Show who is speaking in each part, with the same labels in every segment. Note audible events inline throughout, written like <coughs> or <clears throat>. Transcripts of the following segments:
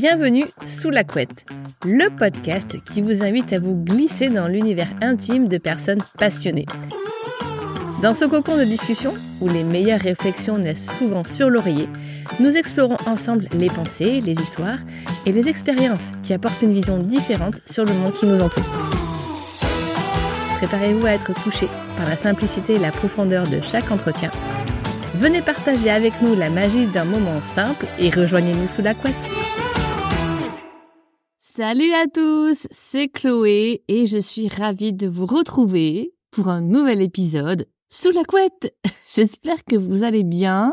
Speaker 1: Bienvenue sous la couette, le podcast qui vous invite à vous glisser dans l'univers intime de personnes passionnées. Dans ce cocon de discussion, où les meilleures réflexions naissent souvent sur l'oreiller, nous explorons ensemble les pensées, les histoires et les expériences qui apportent une vision différente sur le monde qui nous entoure. Préparez-vous à être touché par la simplicité et la profondeur de chaque entretien. Venez partager avec nous la magie d'un moment simple et rejoignez-nous sous la couette. Salut à tous, c'est Chloé et je suis ravie de vous retrouver pour un nouvel épisode sous la couette. <laughs> J'espère que vous allez bien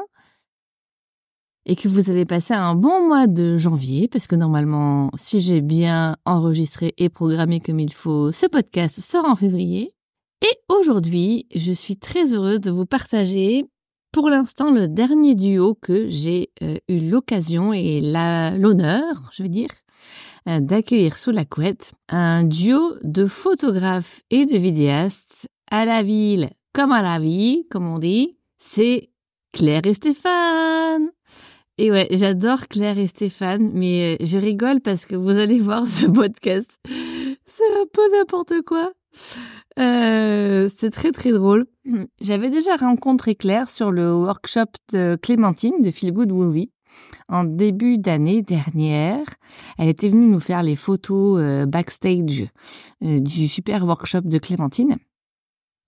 Speaker 1: et que vous avez passé un bon mois de janvier parce que normalement, si j'ai bien enregistré et programmé comme il faut, ce podcast sera en février. Et aujourd'hui, je suis très heureuse de vous partager pour l'instant le dernier duo que j'ai euh, eu l'occasion et l'honneur, je veux dire, d'accueillir sous la couette, un duo de photographes et de vidéastes à la ville comme à la vie, comme on dit, c'est Claire et Stéphane. Et ouais, j'adore Claire et Stéphane, mais euh, je rigole parce que vous allez voir ce podcast. <laughs> C'est un peu n'importe quoi. Euh, c'est très très drôle. J'avais déjà rencontré Claire sur le workshop de Clémentine de Feel Good Movie en début d'année dernière. Elle était venue nous faire les photos euh, backstage euh, du super workshop de Clémentine.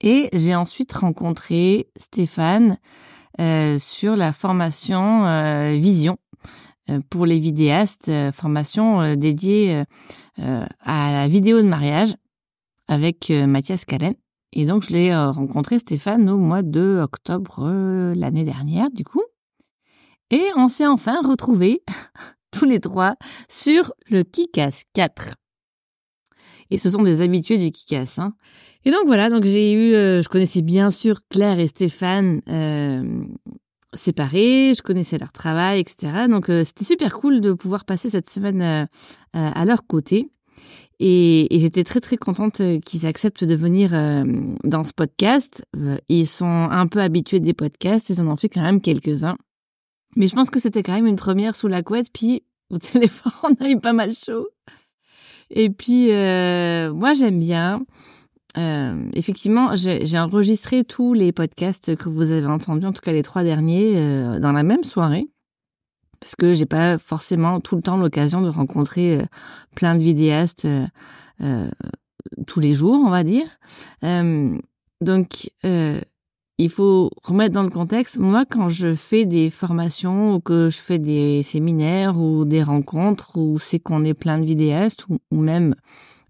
Speaker 1: Et j'ai ensuite rencontré Stéphane sur la formation Vision pour les vidéastes, formation dédiée à la vidéo de mariage avec euh, Mathias Callen. Et donc, je l'ai euh, rencontré, Stéphane, au mois de octobre euh, l'année dernière, du coup. Et on s'est enfin retrouvés, <laughs> tous les trois, sur le Kikas 4. Et ce sont des habitués du Kikas. Hein. Et donc voilà, donc j'ai eu, je connaissais bien sûr Claire et Stéphane séparés, je connaissais leur travail, etc. Donc c'était super cool de pouvoir passer cette semaine à leur côté. Et, j'étais très très contente euh, qu'ils acceptent de venir euh, dans ce podcast. Euh, ils sont un peu habitués des podcasts, ils en ont fait quand même quelques-uns. Mais je pense que c'était quand même une première sous la couette, puis au <laughs> téléphone, on a eu pas mal chaud. Et puis, moi j'aime bien. effectivement, j'ai enregistré tous les podcasts que vous avez entendus, en tout cas les trois derniers, dans la même soirée parce que j'ai pas forcément tout le temps l'occasion de rencontrer euh, plein de vidéastes euh, euh, tous les jours, on va dire. donc, il faut remettre dans le contexte. Moi, quand je fais des formations ou que je fais des séminaires ou des rencontres où c'est qu'on est plein de vidéastes ou, ou même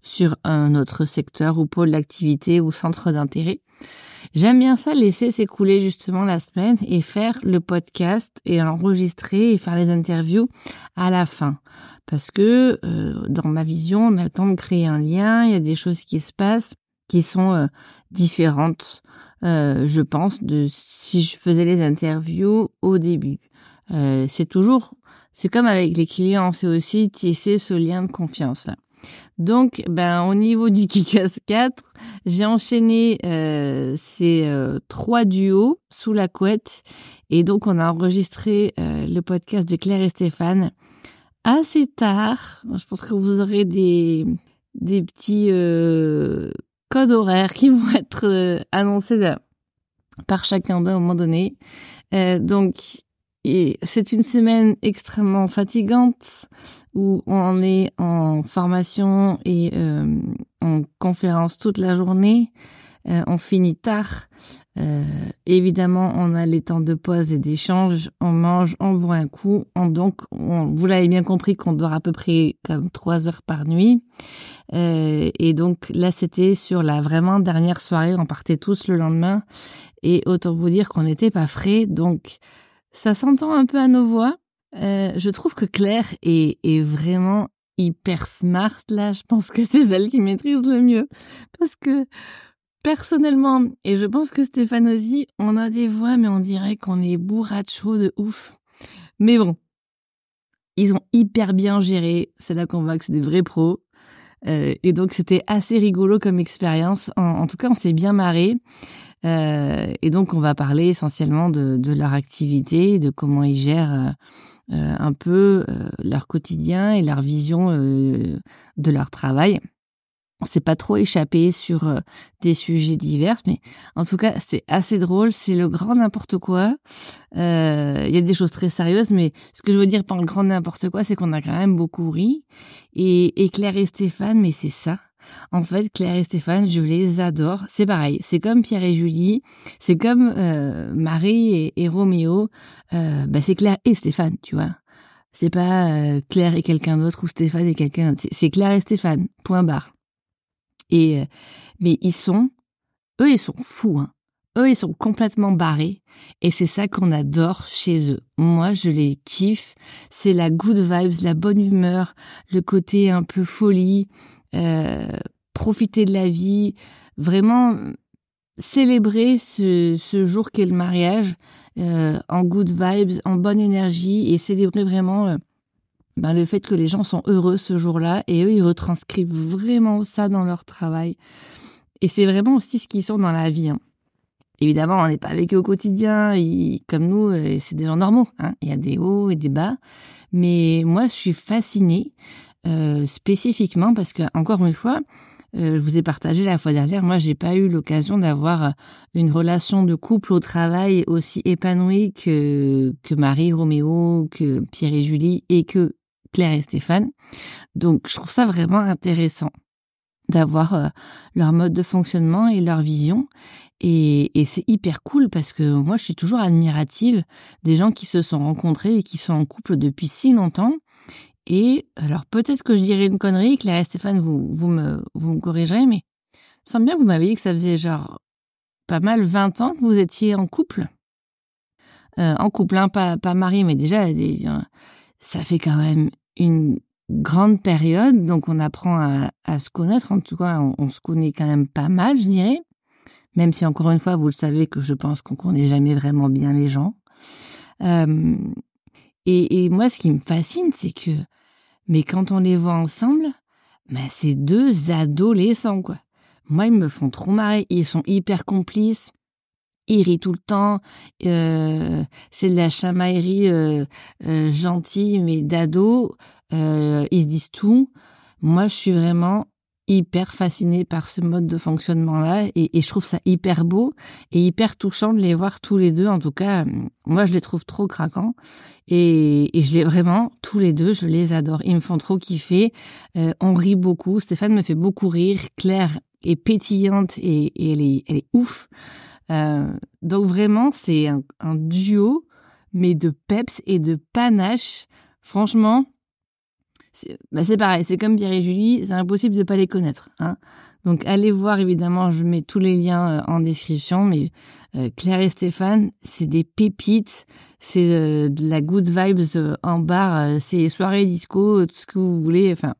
Speaker 1: sur un autre secteur ou pôle d'activité ou centre d'intérêt, J'aime bien ça, laisser s'écouler justement la semaine et faire le podcast et enregistrer et faire les interviews à la fin. Parce que euh, dans ma vision, on a le temps de créer un lien, il y a des choses qui se passent qui sont euh, différentes, euh, je pense, de si je faisais les interviews au début. c'est toujours, c'est comme avec les clients, c'est aussi tisser ce lien de confiance là. Donc, ben, au niveau du Kikas 4, j'ai enchaîné euh, ces euh, trois duos sous la couette. Et donc, on a enregistré euh, le podcast de Claire et Stéphane assez tard. Je pense que vous aurez des, des petits codes horaires qui <laughs> vont être annoncés par chacun d'eux à moment donné. donc, et c'est une semaine extrêmement fatigante où on est en formation et euh, en conférence toute la journée. Euh, on finit tard. Euh, évidemment, on a les temps de pause et d'échange. On mange, on boit un coup. On, donc, vous l'avez bien compris qu'on dort à peu près comme trois heures par nuit. et donc là, c'était sur la vraiment dernière soirée. On partait tous le lendemain. Et autant vous dire qu'on n'était pas frais. Donc, ça s'entend un peu à nos voix. Euh, je trouve que Claire est, est vraiment hyper smart là. Je pense que c'est elle qui maîtrise le mieux. Parce que personnellement, et je pense que Stéphane on a des voix, mais on dirait qu'on est bourracho de ouf. Mais bon, ils ont hyper bien géré. C'est là qu'on voit que c'est des vrais pros. Euh, et donc c'était assez rigolo comme expérience. En, tout cas, on s'est bien marré. Euh, et donc on va parler essentiellement de, de, leur activité, de comment ils gèrent un peu leur quotidien et leur vision de leur travail on s'est pas trop échappé sur euh, des sujets divers, mais en tout cas, c'est assez drôle. C'est le grand n'importe quoi. Euh, il y a des choses très sérieuses, mais ce que je veux dire par le grand n'importe quoi, c'est qu'on a quand même beaucoup ri. Et, et Claire et Stéphane, mais c'est ça. En fait, Claire et Stéphane, je les adore. C'est pareil. C'est comme Pierre et Julie. C'est comme euh, Marie et, et Roméo. Euh, bah, c'est Claire et Stéphane, tu vois. C'est pas Claire et quelqu'un d'autre ou Stéphane et quelqu'un d'autre. C'est Claire et Stéphane. Point barre. Et euh, mais ils sont, eux, ils sont fous. Hein. Eux, ils sont complètement barrés. Et c'est ça qu'on adore chez eux. Moi, je les kiffe. C'est la good vibes, la bonne humeur, le côté un peu folie, euh, profiter de la vie, vraiment célébrer ce, ce jour qu'est le mariage euh, en good vibes, en bonne énergie et célébrer vraiment ben, le fait que les gens sont heureux ce jour-là et eux, ils retranscrivent vraiment ça dans leur travail. Et c'est vraiment aussi ce qu'ils sont dans la vie. Hein. Évidemment, on n'est pas avec eux au quotidien, ils, comme nous, euh, c'est des gens normaux. Hein. Il y a des hauts et des bas. Mais moi, je suis fascinée euh, spécifiquement parce que, encore une fois, euh, je vous ai partagé la fois dernière, moi, j'ai pas eu l'occasion d'avoir une relation de couple au travail aussi épanouie que, que Marie, Roméo, que Pierre et Julie et que Claire et Stéphane. Donc, je trouve ça vraiment intéressant d'avoir euh, leur mode de fonctionnement et leur vision. Et, c'est hyper cool parce que moi, je suis toujours admirative des gens qui se sont rencontrés et qui sont en couple depuis si longtemps. Et alors, peut-être que je dirais une connerie, Claire et Stéphane, vous, vous, me, vous me corrigerez, mais il me semble bien que vous m'avez dit que ça faisait genre pas mal 20 ans que vous étiez en couple. Euh, en couple, hein, pas, pas mari, mais déjà, ça fait quand même une grande période, donc on apprend à, se connaître. En tout cas, on, se connaît quand même pas mal, je dirais. Même si encore une fois, vous le savez que je pense qu'on connaît jamais vraiment bien les gens. Euh, et, moi, ce qui me fascine, c'est que, mais quand on les voit ensemble, ben c'est deux adolescents quoi. Moi, ils me font trop marrer. Ils sont hyper complices. Ils rient tout le temps. Euh, c'est de la chamaillerie euh, euh, gentille, mais d'ado. Euh, ils se disent tout. Moi, je suis vraiment hyper fascinée par ce mode de fonctionnement-là et, je trouve ça hyper beau et hyper touchant de les voir tous les deux. En tout cas, moi, je les trouve trop craquants et, et je les vraiment tous les deux, je les adore. Ils me font trop kiffer. Euh, on rit beaucoup. Stéphane me fait beaucoup rire. Claire est pétillante et, et elle est, elle est ouf. Euh, donc vraiment, c'est un, un, duo, mais de peps et de panache. Franchement, c'est bah pareil, c'est comme Pierre et Julie, c'est impossible de pas les connaître. Hein. Donc allez voir, évidemment, je mets tous les liens euh, en description, mais euh, Claire et Stéphane, c'est des pépites, c'est de la good vibes en bar, c'est soirée disco, tout ce que vous voulez. Enfin,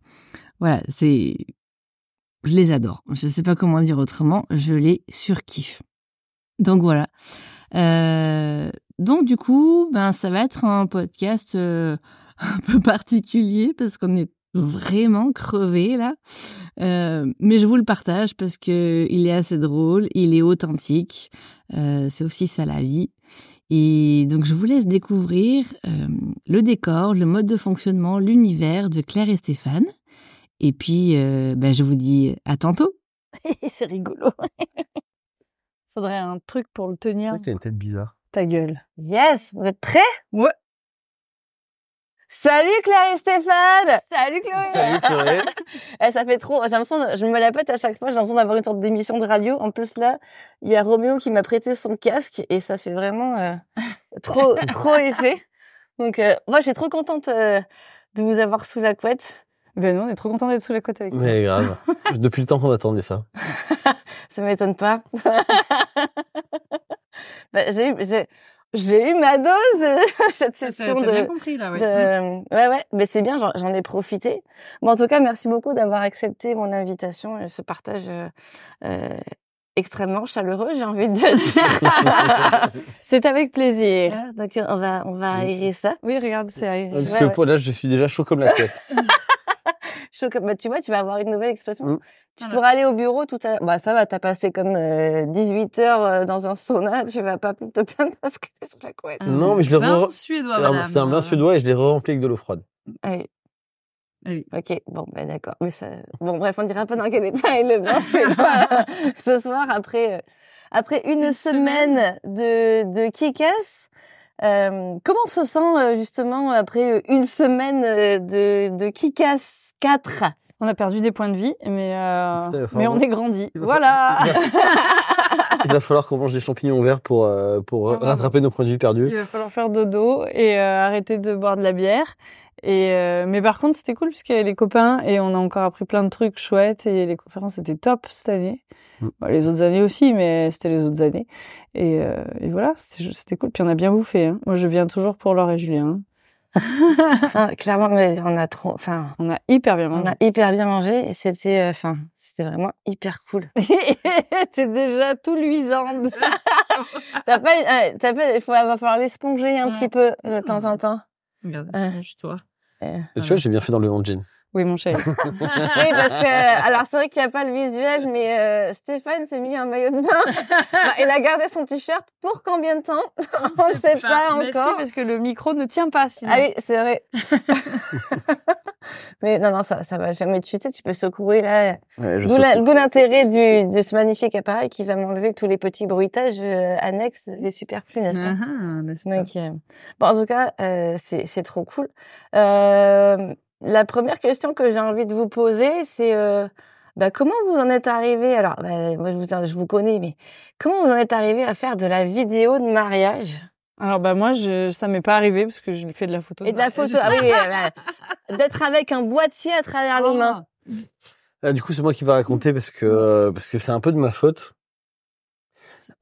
Speaker 1: voilà, c'est... Je les adore. Je sais pas comment dire autrement, je les surkiffe. Donc voilà. Euh, donc du coup, ben ça va être un podcast euh, <laughs> un peu particulier parce qu'on est vraiment crevé là. Euh, mais je vous le partage parce que il est assez drôle, il est authentique. C'est aussi ça la vie. Et donc je vous laisse découvrir le décor, le mode de fonctionnement, l'univers de Claire et Stéphane. Et puis, ben, je vous dis à tantôt. <laughs>
Speaker 2: c'est rigolo. <laughs> Faudrait un truc pour le tenir.
Speaker 3: C'est vrai que t'as une tête bizarre.
Speaker 2: Ta gueule. Yes, vous êtes prêts?
Speaker 3: Ouais.
Speaker 2: Salut Claire et Stéphane
Speaker 3: Salut Chloé Salut Chloé <laughs>
Speaker 2: eh, Ça fait trop, j'ai l'impression, je me la pète à chaque fois, j'ai l'impression d'avoir une sorte d'émission de radio. En plus là, il y a Roméo qui m'a prêté son casque et ça fait vraiment euh, <laughs> trop trop effet. Donc euh, moi, je suis trop contente euh, de vous avoir sous la couette.
Speaker 4: Ben nous, on est trop contents d'être sous la couette avec vous.
Speaker 3: Mais grave. <laughs> Depuis le temps qu'on attendait ça. <laughs>
Speaker 2: ça m'étonne pas. <laughs> bah, j'ai eu, j'ai eu ma dose cette session de.
Speaker 4: Bien compris là, ouais.
Speaker 2: De, ouais, ouais. Mais c'est bien, j'en ai profité. Bon, en tout cas, merci beaucoup d'avoir accepté mon invitation et ce partage euh, euh extrêmement chaleureux, j'ai envie de dire.
Speaker 4: c'est avec plaisir.
Speaker 2: Ah, donc on va on va aérer ça.
Speaker 4: Oui, regarde, c'est aéré.
Speaker 3: Parce que ouais. là, je suis déjà chaud comme la tête.
Speaker 2: Comme, bah, tu vois, tu vas avoir une nouvelle expression.
Speaker 3: Mm.
Speaker 2: Tu
Speaker 4: Voilà.
Speaker 2: pourras aller au bureau tout à l'heure. Bah, ça va, t'as passé comme euh, 18 heures euh, dans un sauna, <laughs> tu vas pas te plaindre parce que t'es sur la couette.
Speaker 3: Non, mais je l'ai re-
Speaker 4: suédois.
Speaker 3: C'était un bain suédois et je l'ai rempli avec de l'eau froide.
Speaker 2: Allez.
Speaker 4: Ah oui.
Speaker 2: Ok, bon, ben d'accord. Mais ça, bon, bref, on dira pas dans quel état est le bain <laughs> suédois <laughs> ce soir après, euh, après une,
Speaker 4: Une
Speaker 2: semaine, de, de kick-ass. Euh, comment on se sent euh, justement après euh, une semaine de, de kick-ass 4
Speaker 4: On a perdu des points de vie, mais, euh,
Speaker 3: Putain,
Speaker 4: mais on est grandi.
Speaker 3: Il va
Speaker 4: Voilà. <laughs>
Speaker 3: Il va falloir qu'on mange des champignons verts pour, euh, pour rattraper nos produits perdus.
Speaker 4: Il va falloir faire dodo et euh, arrêter de boire de la bière. Et euh, mais par contre, c'était cool puisqu'il y avait les copains et on a encore appris plein de trucs chouettes et les conférences étaient top cette année.
Speaker 3: Mm.
Speaker 4: Bon, les autres années aussi, mais c'était les autres années. Et, euh, et voilà, c'était cool. Puis on a bien bouffé. Hein. Moi, je viens toujours pour Laure et Julien.
Speaker 2: Ça, <laughs> Clairement, mais on a trop, enfin,
Speaker 4: On a hyper bien
Speaker 2: on
Speaker 4: mangé.
Speaker 2: a hyper bien mangé et c'était, euh, enfin, c'était vraiment hyper cool. <laughs>
Speaker 4: T'es déjà tout luisante. <laughs>
Speaker 2: T'as pas, euh, t'as pas, il va falloir l'esponger un
Speaker 4: Ouais.
Speaker 2: petit peu de temps en temps.
Speaker 4: Regarde,
Speaker 2: Euh.
Speaker 4: toi
Speaker 2: Euh,
Speaker 3: Et tu vois, j'ai bien fait dans le long jean.
Speaker 4: Oui, mon chéri. <laughs>
Speaker 2: Oui, parce que, alors c'est vrai qu'il n'y a pas le visuel, mais euh, Stéphane s'est mis un maillot de bain. <laughs> Il a gardé son t-shirt pour combien de temps? <laughs> On ne sait pas
Speaker 4: Mais si,
Speaker 2: encore.
Speaker 4: parce que le micro ne tient pas sinon.
Speaker 2: Ah oui, c'est vrai. mais non, non, ça, ça va le faire. Mais tu sais, tu peux secouer là.
Speaker 3: Ouais, je
Speaker 2: D'où l'intérêt du, de ce magnifique appareil qui va m'enlever tous les petits bruitages euh, annexes, les superflus, n'est-ce pas?
Speaker 4: Ah, ah, n'est-ce pas?
Speaker 2: Donc, euh, bon, en tout cas, euh, c'est c'est trop cool. Euh, la première question que j'ai envie de vous poser, c'est euh, bah, comment vous en êtes arrivé Alors, bah, moi, je vous, je vous connais, mais comment vous en êtes arrivé à faire de la vidéo de mariage?
Speaker 4: Alors bah moi, je, ça m'est pas arrivé parce que j'ai fait de la photo.
Speaker 2: et de la photo Ah oui, euh, <laughs> d'être avec un boîtier à travers les mains.
Speaker 3: Ah, du coup, c'est moi qui va raconter parce que euh, parce que c'est un peu de ma faute.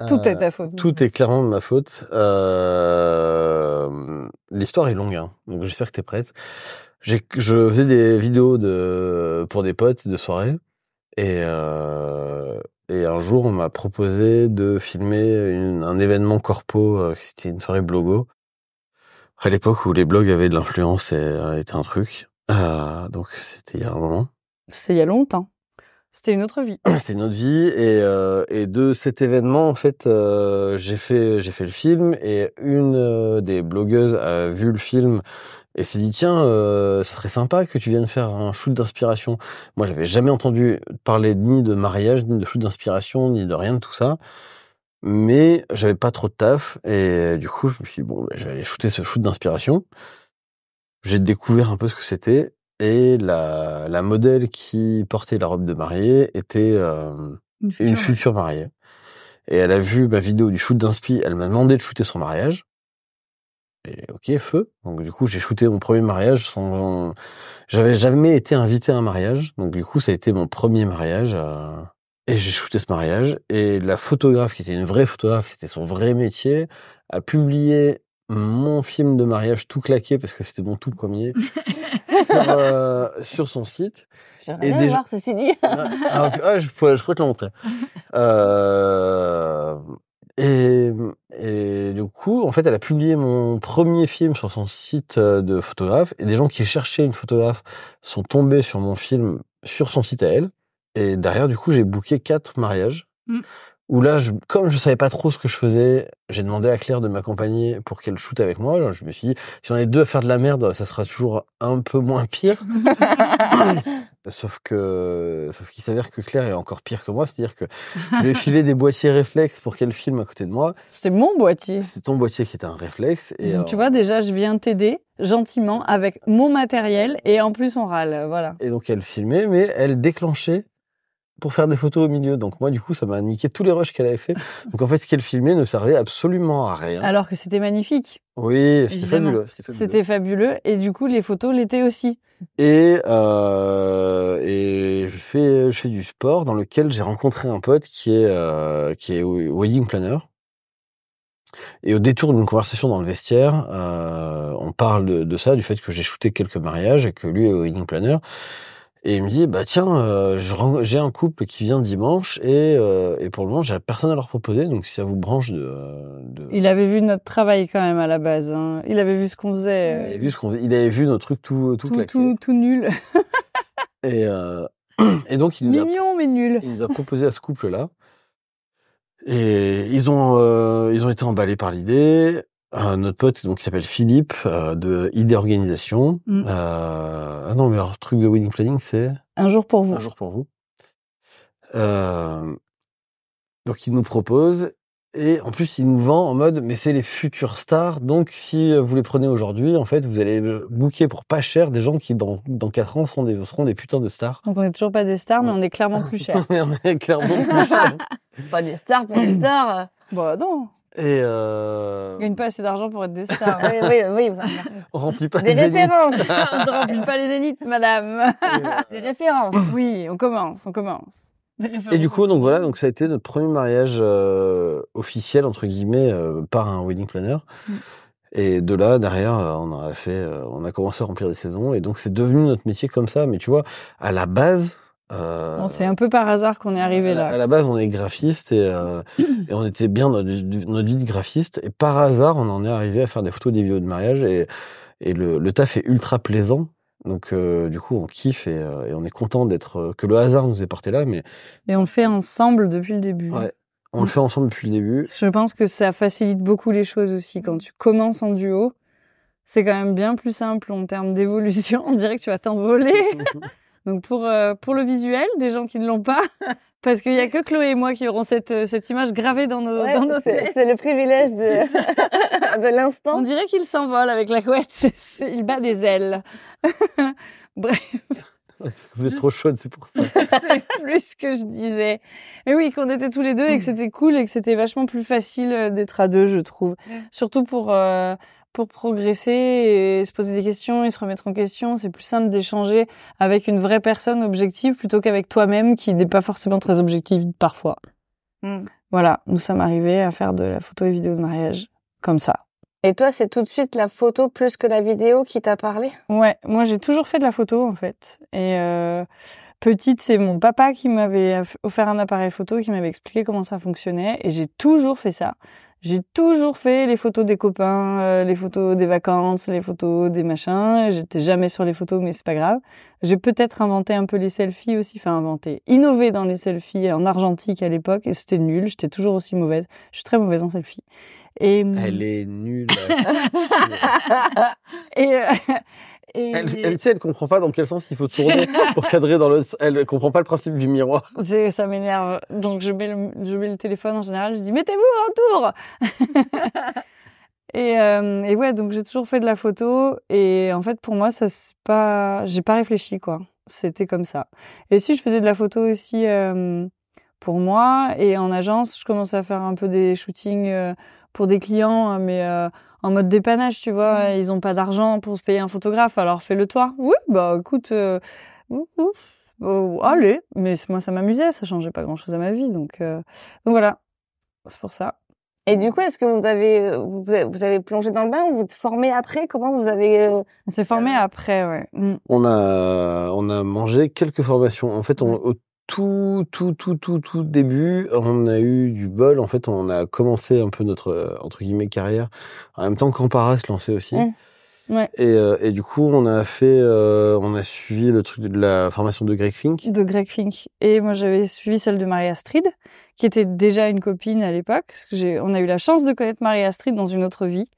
Speaker 4: Tout
Speaker 3: Euh,
Speaker 4: est ta faute.
Speaker 3: Tout est clairement de ma faute. Euh, L'histoire est longue, hein, donc j'espère que t'es prête. Je faisais des vidéos de pour des potes de soirée et euh, et un jour on m'a proposé de filmer une- un événement corpo. euh, C'était une soirée blogo. À l'époque où les blogs avaient de l'influence et euh, était un truc. Euh, donc c'était il y a un moment.
Speaker 4: C'était il y a longtemps. C'était une autre vie.
Speaker 3: c'est notre vie et, euh, et de cet événement en fait j'ai fait j'ai fait le film et une des blogueuses a vu le film et s'est dit tiens euh, ce serait sympa que tu viennes faire un shoot d'inspiration. Moi j'avais jamais entendu parler ni de mariage ni de shoot d'inspiration ni de rien de tout ça. Mais j'avais pas trop de taf et du coup je me suis dit bon bah, je vais aller shooter ce shoot d'inspiration. J'ai découvert un peu ce que c'était et la, la modèle qui portait la robe de mariée était euh, une future mariée. Et elle a vu ma vidéo du shoot d'inspi, elle m'a demandé de shooter son mariage. Et ok, feu. Donc du coup, j'ai shooté mon premier mariage sans... J'avais jamais été invité à un mariage, donc du coup, ça a été mon premier mariage. euh, Et j'ai shooté ce mariage. Et la photographe, qui était une vraie photographe, c'était son vrai métier, a publié mon film de mariage tout claqué, parce que c'était mon tout premier, <laughs> sur, euh, sur son site.
Speaker 2: J'aimerais
Speaker 3: déjà-
Speaker 2: voir ceci dit. <laughs>
Speaker 3: Ah, ah, ah, je, pourrais, je pourrais te le montrer. <laughs> Euh, et, coup, en fait, elle a publié mon premier film sur son site euh, de photographe. Et des gens qui cherchaient une photographe sont tombés sur mon film sur son site à elle. Et derrière, du coup, j'ai booké quatre mariages.
Speaker 4: Mm.
Speaker 3: Où là, je, comme je savais pas trop ce que je faisais, j'ai demandé à Claire de m'accompagner pour qu'elle shoote avec moi. Alors, je me suis dit, si on est deux à faire de la merde, ça sera toujours un peu moins pire. <laughs> Sauf que, sauf qu'il s'avère que Claire est encore pire que moi, c'est-à-dire que je lui ai filé des boîtiers réflexes pour qu'elle filme à côté de moi.
Speaker 4: C'était mon boîtier.
Speaker 3: C'est ton boîtier qui était un réflexe. Et
Speaker 4: Donc, tu
Speaker 3: euh,
Speaker 4: vois, déjà, je viens t'aider gentiment avec mon matériel et en plus on râle. Voilà.
Speaker 3: Et donc elle filmait, mais elle déclenchait pour faire des photos au milieu. Donc moi, du coup, ça m'a niqué tous les rushs qu'elle avait fait. <laughs> Donc en fait, ce qu'elle filmait ne servait absolument à rien.
Speaker 4: Alors que c'était magnifique.
Speaker 3: oui, c'était fabuleux. C'était fabuleux.
Speaker 4: Et du coup les photos l'étaient aussi.
Speaker 3: Et, euh, et je fais, je fais du sport dans lequel j'ai rencontré un pote qui est, euh, qui est wedding planner. Et au détour d'une conversation dans le vestiaire, euh, on parle de, de ça, du fait que j'ai shooté quelques mariages et que lui est wedding planner. Et il me dit, bah tiens, euh, j'ai un couple qui vient dimanche et, euh, et pour le moment, j'ai personne à leur proposer. Donc si ça vous branche de, de...
Speaker 4: Il avait vu notre travail quand même à la base. hein. Il avait vu ce qu'on
Speaker 3: Il
Speaker 4: faisait.
Speaker 3: avait vu ce qu'on, il avait vu nos trucs tout, tout,
Speaker 4: tout,
Speaker 3: claqué.
Speaker 4: tout, tout nul. <laughs>
Speaker 3: Et, euh, <clears throat> et donc, il nous, a,
Speaker 4: Mignon mais nul.
Speaker 3: il nous a proposé à ce couple-là. Et ils ont, euh, ils ont été emballés par l'idée. Euh, notre pote, donc, qui s'appelle Philippe, euh, de Idée Organisation.
Speaker 4: Mm.
Speaker 3: Euh, ah non, mais alors, le truc de wedding planning, c'est
Speaker 4: Un jour pour vous.
Speaker 3: un jour pour vous. Euh, donc, il nous propose. Et en plus, il nous vend en mode, mais c'est les futures stars. Donc, si vous les prenez aujourd'hui, en fait, vous allez booker pour pas cher des gens qui, dans, dans 4 ans, seront des, seront des putins de stars.
Speaker 4: Donc on est toujours pas des stars, mais on est clairement plus <laughs> cher.
Speaker 3: On est clairement plus cher. <laughs>
Speaker 2: Pas des stars, pas des stars.
Speaker 4: bah non,
Speaker 3: Et euh,
Speaker 4: on gagne pas assez d'argent pour être des stars.
Speaker 2: oui, oui, oui.
Speaker 3: on remplit pas
Speaker 2: Des
Speaker 3: les zéniths.
Speaker 2: références. <laughs>
Speaker 4: on ne remplit pas les zéniths, madame.
Speaker 3: Euh,
Speaker 2: Des références.
Speaker 4: Oui, on commence, on commence.
Speaker 3: Et du coup, donc voilà, donc ça a été notre premier mariage euh, officiel entre guillemets euh, par un wedding planner.
Speaker 4: Mm.
Speaker 3: Et de là, derrière, euh, on a fait, euh, on a commencé à remplir les saisons, et donc c'est devenu notre métier comme ça. Mais tu vois, à la base, euh,
Speaker 4: c'est un peu par hasard qu'on est arrivé là.
Speaker 3: À la base, on est graphiste et, euh, <clears throat> et on était bien dans notre, notre vie de graphiste. Et par hasard, on en est arrivé à faire des photos, des vidéos de mariage. Et, et le, le taf est ultra plaisant. Donc, euh, du coup, on kiffe et, euh, et on est content d'être que le hasard nous ait porté là. Mais
Speaker 4: Et on le fait ensemble depuis le début.
Speaker 3: Ouais. on le fait ensemble depuis le début.
Speaker 4: Je pense que ça facilite beaucoup les choses aussi. Quand tu commences en duo, c'est quand même bien plus simple en termes d'évolution. <laughs> On dirait que tu vas t'envoler. <laughs> Donc pour, euh, pour le visuel, des gens qui ne l'ont pas, <laughs> parce qu'il y a que Chloé et moi qui auront cette, euh, cette image gravée dans nos,
Speaker 2: Ouais,
Speaker 4: dans nos
Speaker 2: c'est
Speaker 4: têtes.
Speaker 2: c'est le privilège de, <laughs> de
Speaker 4: On
Speaker 2: l'instant.
Speaker 4: dirait qu'il s'envole avec la couette. <laughs> Il bat des ailes. Bref,
Speaker 3: Parce que vous êtes trop chaude, c'est pour ça.
Speaker 4: c'est plus ce que je disais. Et oui, qu'on était tous les deux et que c'était cool et que c'était vachement plus facile euh, d'être à deux, je trouve. Surtout pour euh, pour progresser et se poser des questions et se remettre en question. C'est plus simple d'échanger avec une vraie personne objective plutôt qu'avec toi-même qui n'est pas forcément très objective parfois.
Speaker 2: Mm.
Speaker 4: Voilà, nous sommes arrivés à faire de la photo et vidéo de mariage comme ça.
Speaker 2: Et toi, c'est tout de suite la photo plus que la vidéo qui t'a parlé?
Speaker 4: Ouais, moi j'ai toujours fait de la photo en fait. Et euh, petite, c'est mon papa qui m'avait offert un appareil photo, qui m'avait expliqué comment ça fonctionnait. Et j'ai toujours fait ça. J'ai toujours fait les photos des copains, euh, les photos des vacances, les photos des machins. J'étais jamais sur les photos, mais c'est pas grave. J'ai peut-être inventé un peu les selfies aussi, enfin inventé, innové dans les selfies en argentique à l'époque, et c'était nul. J'étais toujours aussi mauvaise. Je suis très mauvaise en selfie. Et
Speaker 3: Elle est nulle. <laughs>
Speaker 4: et, euh, et-
Speaker 3: Elle, elle, sait, elle comprend pas dans quel sens il faut tourner <laughs> pour cadrer dans le. Elle comprend pas le principe du miroir.
Speaker 4: Ça m'énerve. Donc je mets, le, je mets le téléphone en général, je dis mettez-vous en tour. <laughs> et, euh, et ouais, donc j'ai toujours fait de la photo et en fait pour moi ça c'est pas, j'ai pas réfléchi quoi. C'était comme ça. Et si je faisais de la photo aussi euh, pour moi et en agence, je commençais à faire un peu des shootings euh, pour des clients, hein, mais euh, en mode dépannage, tu vois. Ils ont pas d'argent pour se payer un photographe, alors fais-le toi. Oui, bah écoute. euh, ouf. Oh, allez, mais moi ça m'amusait, ça changeait pas grand chose à ma vie, donc euh, donc voilà, c'est pour ça.
Speaker 2: Et du coup, est-ce que vous avez, euh, vous vous avez plongé dans le bain ou vous êtes formé après? Comment vous avez euh,
Speaker 4: On s'est formé après, ouais. Mm.
Speaker 3: On a, on a mangé quelques formations. En fait, on, au tout, tout, tout, tout, tout début, on a eu du bol. En fait, on a commencé un peu notre, euh, entre guillemets, carrière. En même temps qu'Ampara se lançait aussi.
Speaker 2: Mm.
Speaker 4: Ouais.
Speaker 3: Et, euh, et du coup, on a fait, euh, on a suivi le truc de la formation de Greg Fink.
Speaker 4: De Greg Fink. Et moi j'avais suivi celle de Marie Astrid, qui était déjà une copine à l'époque, parce que j'ai, on a eu la chance de connaître Marie Astrid dans une autre vie.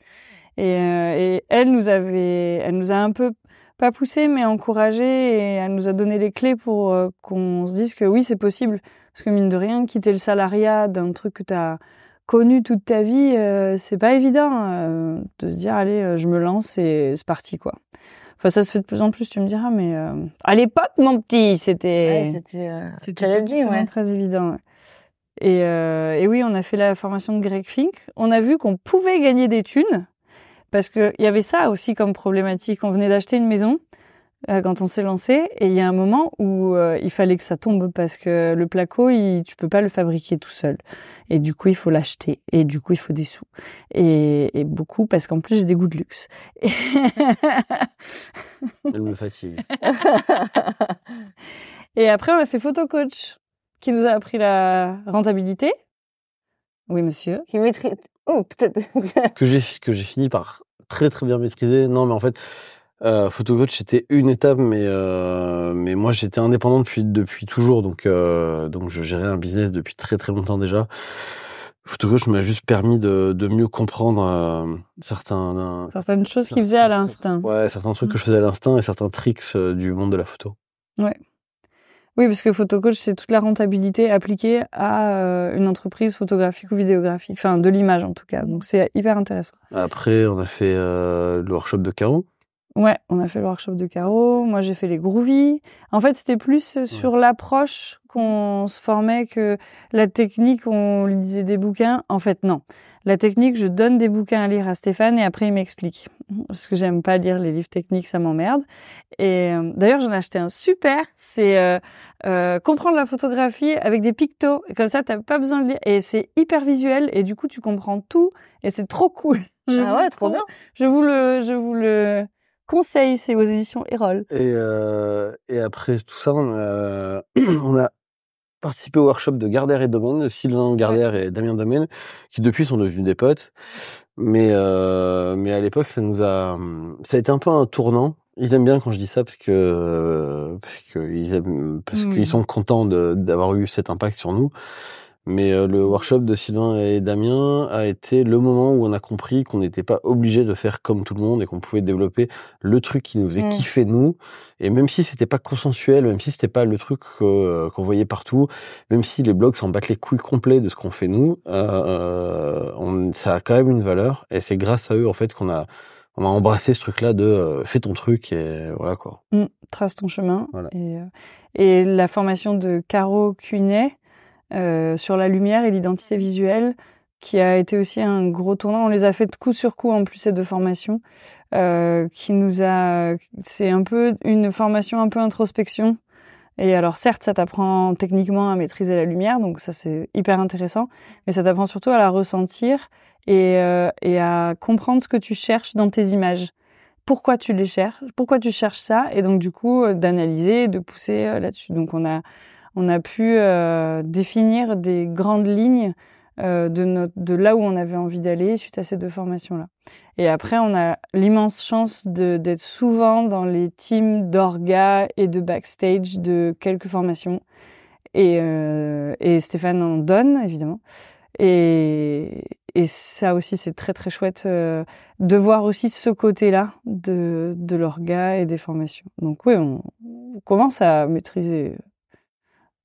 Speaker 4: Et, euh, et elle nous avait, elle nous a un peu pas poussé, mais encouragé, et elle nous a donné les clés pour euh, qu'on se dise que oui, c'est possible. Parce que mine de rien, quitter le salariat d'un truc que t'as connu toute ta vie, euh, c'est pas évident euh, de se dire allez, je me lance et c'est parti quoi. Enfin, ça se fait de plus en plus, tu me diras, mais à l'époque, mon petit, c'était
Speaker 2: ouais, c'était challenging, ouais.
Speaker 4: très évident. ouais. Et, et oui, on a fait la formation de Greg Fink. On a vu qu'on pouvait gagner des thunes parce que il y avait ça aussi comme problématique. On venait d'acheter une maison euh, quand on s'est lancé et il y a un moment où euh, il fallait que ça tombe parce que le placo, il, tu peux pas le fabriquer tout seul. Et du coup, il faut l'acheter et du coup, il faut des sous et, et beaucoup parce qu'en plus j'ai des goûts de luxe. Et-
Speaker 3: Elle me fatigue. <laughs>
Speaker 4: Et après, on a fait photo coach, qui nous a appris la rentabilité. Oui, monsieur.
Speaker 2: Qui maîtrise. Oh, peut-être. <laughs>
Speaker 3: que j'ai que j'ai fini par très très bien maîtriser. Non, mais en fait, Euh, photocoach c'était une étape, mais euh, mais moi j'étais indépendant depuis depuis toujours, donc euh, donc je gérais un business depuis très très longtemps déjà. Photocoach m'a juste permis de de mieux comprendre euh, certains
Speaker 4: certaines choses qu'il faisait à l'instinct.
Speaker 3: Ouais, certains trucs que je faisais à l'instinct et certains tricks euh, du monde de la photo.
Speaker 4: Ouais. Oui, parce que photocoach, c'est toute la rentabilité appliquée à euh, une entreprise photographique ou vidéographique, enfin de l'image en tout cas. Donc c'est hyper intéressant.
Speaker 3: Après, on a fait euh, le workshop de Caro.
Speaker 4: Ouais, on a fait le workshop de Caro. Moi, j'ai fait les groovies. En fait, c'était plus sur l'approche qu'on se formait que la technique, on lisait des bouquins. En fait, non. La technique, je donne des bouquins à lire à Stéphane et après il m'explique. Parce que j'aime pas lire les livres techniques, ça m'emmerde. Et euh, d'ailleurs, j'en ai acheté un super. C'est euh, euh, comprendre la photographie avec des pictos. Et comme ça, t'as pas besoin de lire. Et c'est hyper visuel et du coup, tu comprends tout et c'est trop cool.
Speaker 2: Je ah ouais, trop bien.
Speaker 4: Je vous le, je vous le conseille. C'est aux éditions Erol.
Speaker 3: Et euh, et après tout ça, on a, <clears throat> on a participé au workshop de Gardère et Domaine, Sylvain Gardère et Damien Domaine, qui depuis sont devenus des potes. Mais euh, mais à l'époque, ça nous a ça a été un peu un tournant. Ils aiment bien quand je dis ça parce que parce que ils aiment parce qu'ils sont contents d'avoir eu cet impact sur nous. Mais euh, le workshop de Sylvain et Damien a été le moment où on a compris qu'on n'était pas obligé de faire comme tout le monde et qu'on pouvait développer le truc qui nous faisait
Speaker 2: Mm.
Speaker 3: kiffer nous. Et même si c'était pas consensuel, même si c'était pas le truc euh, qu'on voyait partout, même si les blogs s'en battent les couilles complets de ce qu'on fait nous, euh, on, ça a quand même une valeur. Et c'est grâce à eux en fait qu'on a on a embrassé ce truc-là de euh, fais ton truc et voilà quoi.
Speaker 4: Mm, trace ton chemin.
Speaker 3: Voilà.
Speaker 4: Et, euh, et la formation de Caro Cunet euh, sur la lumière et l'identité visuelle, qui a été aussi un gros tournant. On les a fait de coup sur coup en plus ces deux formations, euh, qui nous a. C'est un peu une formation un peu introspection. Et alors certes, ça t'apprend techniquement à maîtriser la lumière, donc ça c'est hyper intéressant, mais ça t'apprend surtout à la ressentir et, euh, et à comprendre ce que tu cherches dans tes images pourquoi tu les cherches, pourquoi tu cherches ça, et donc du coup d'analyser, de pousser euh, là-dessus. Donc on a on a pu euh, définir des grandes lignes euh, de de là où on avait envie d'aller suite à ces deux formations là. Et après on a l'immense chance d'être souvent dans les teams d'orga et de backstage de quelques formations. Et, euh, Stéphane en donne évidemment. Et, ça aussi, c'est très très chouette de voir aussi ce côté-là de, l'orga et des formations. Donc oui, on, commence à maîtriser.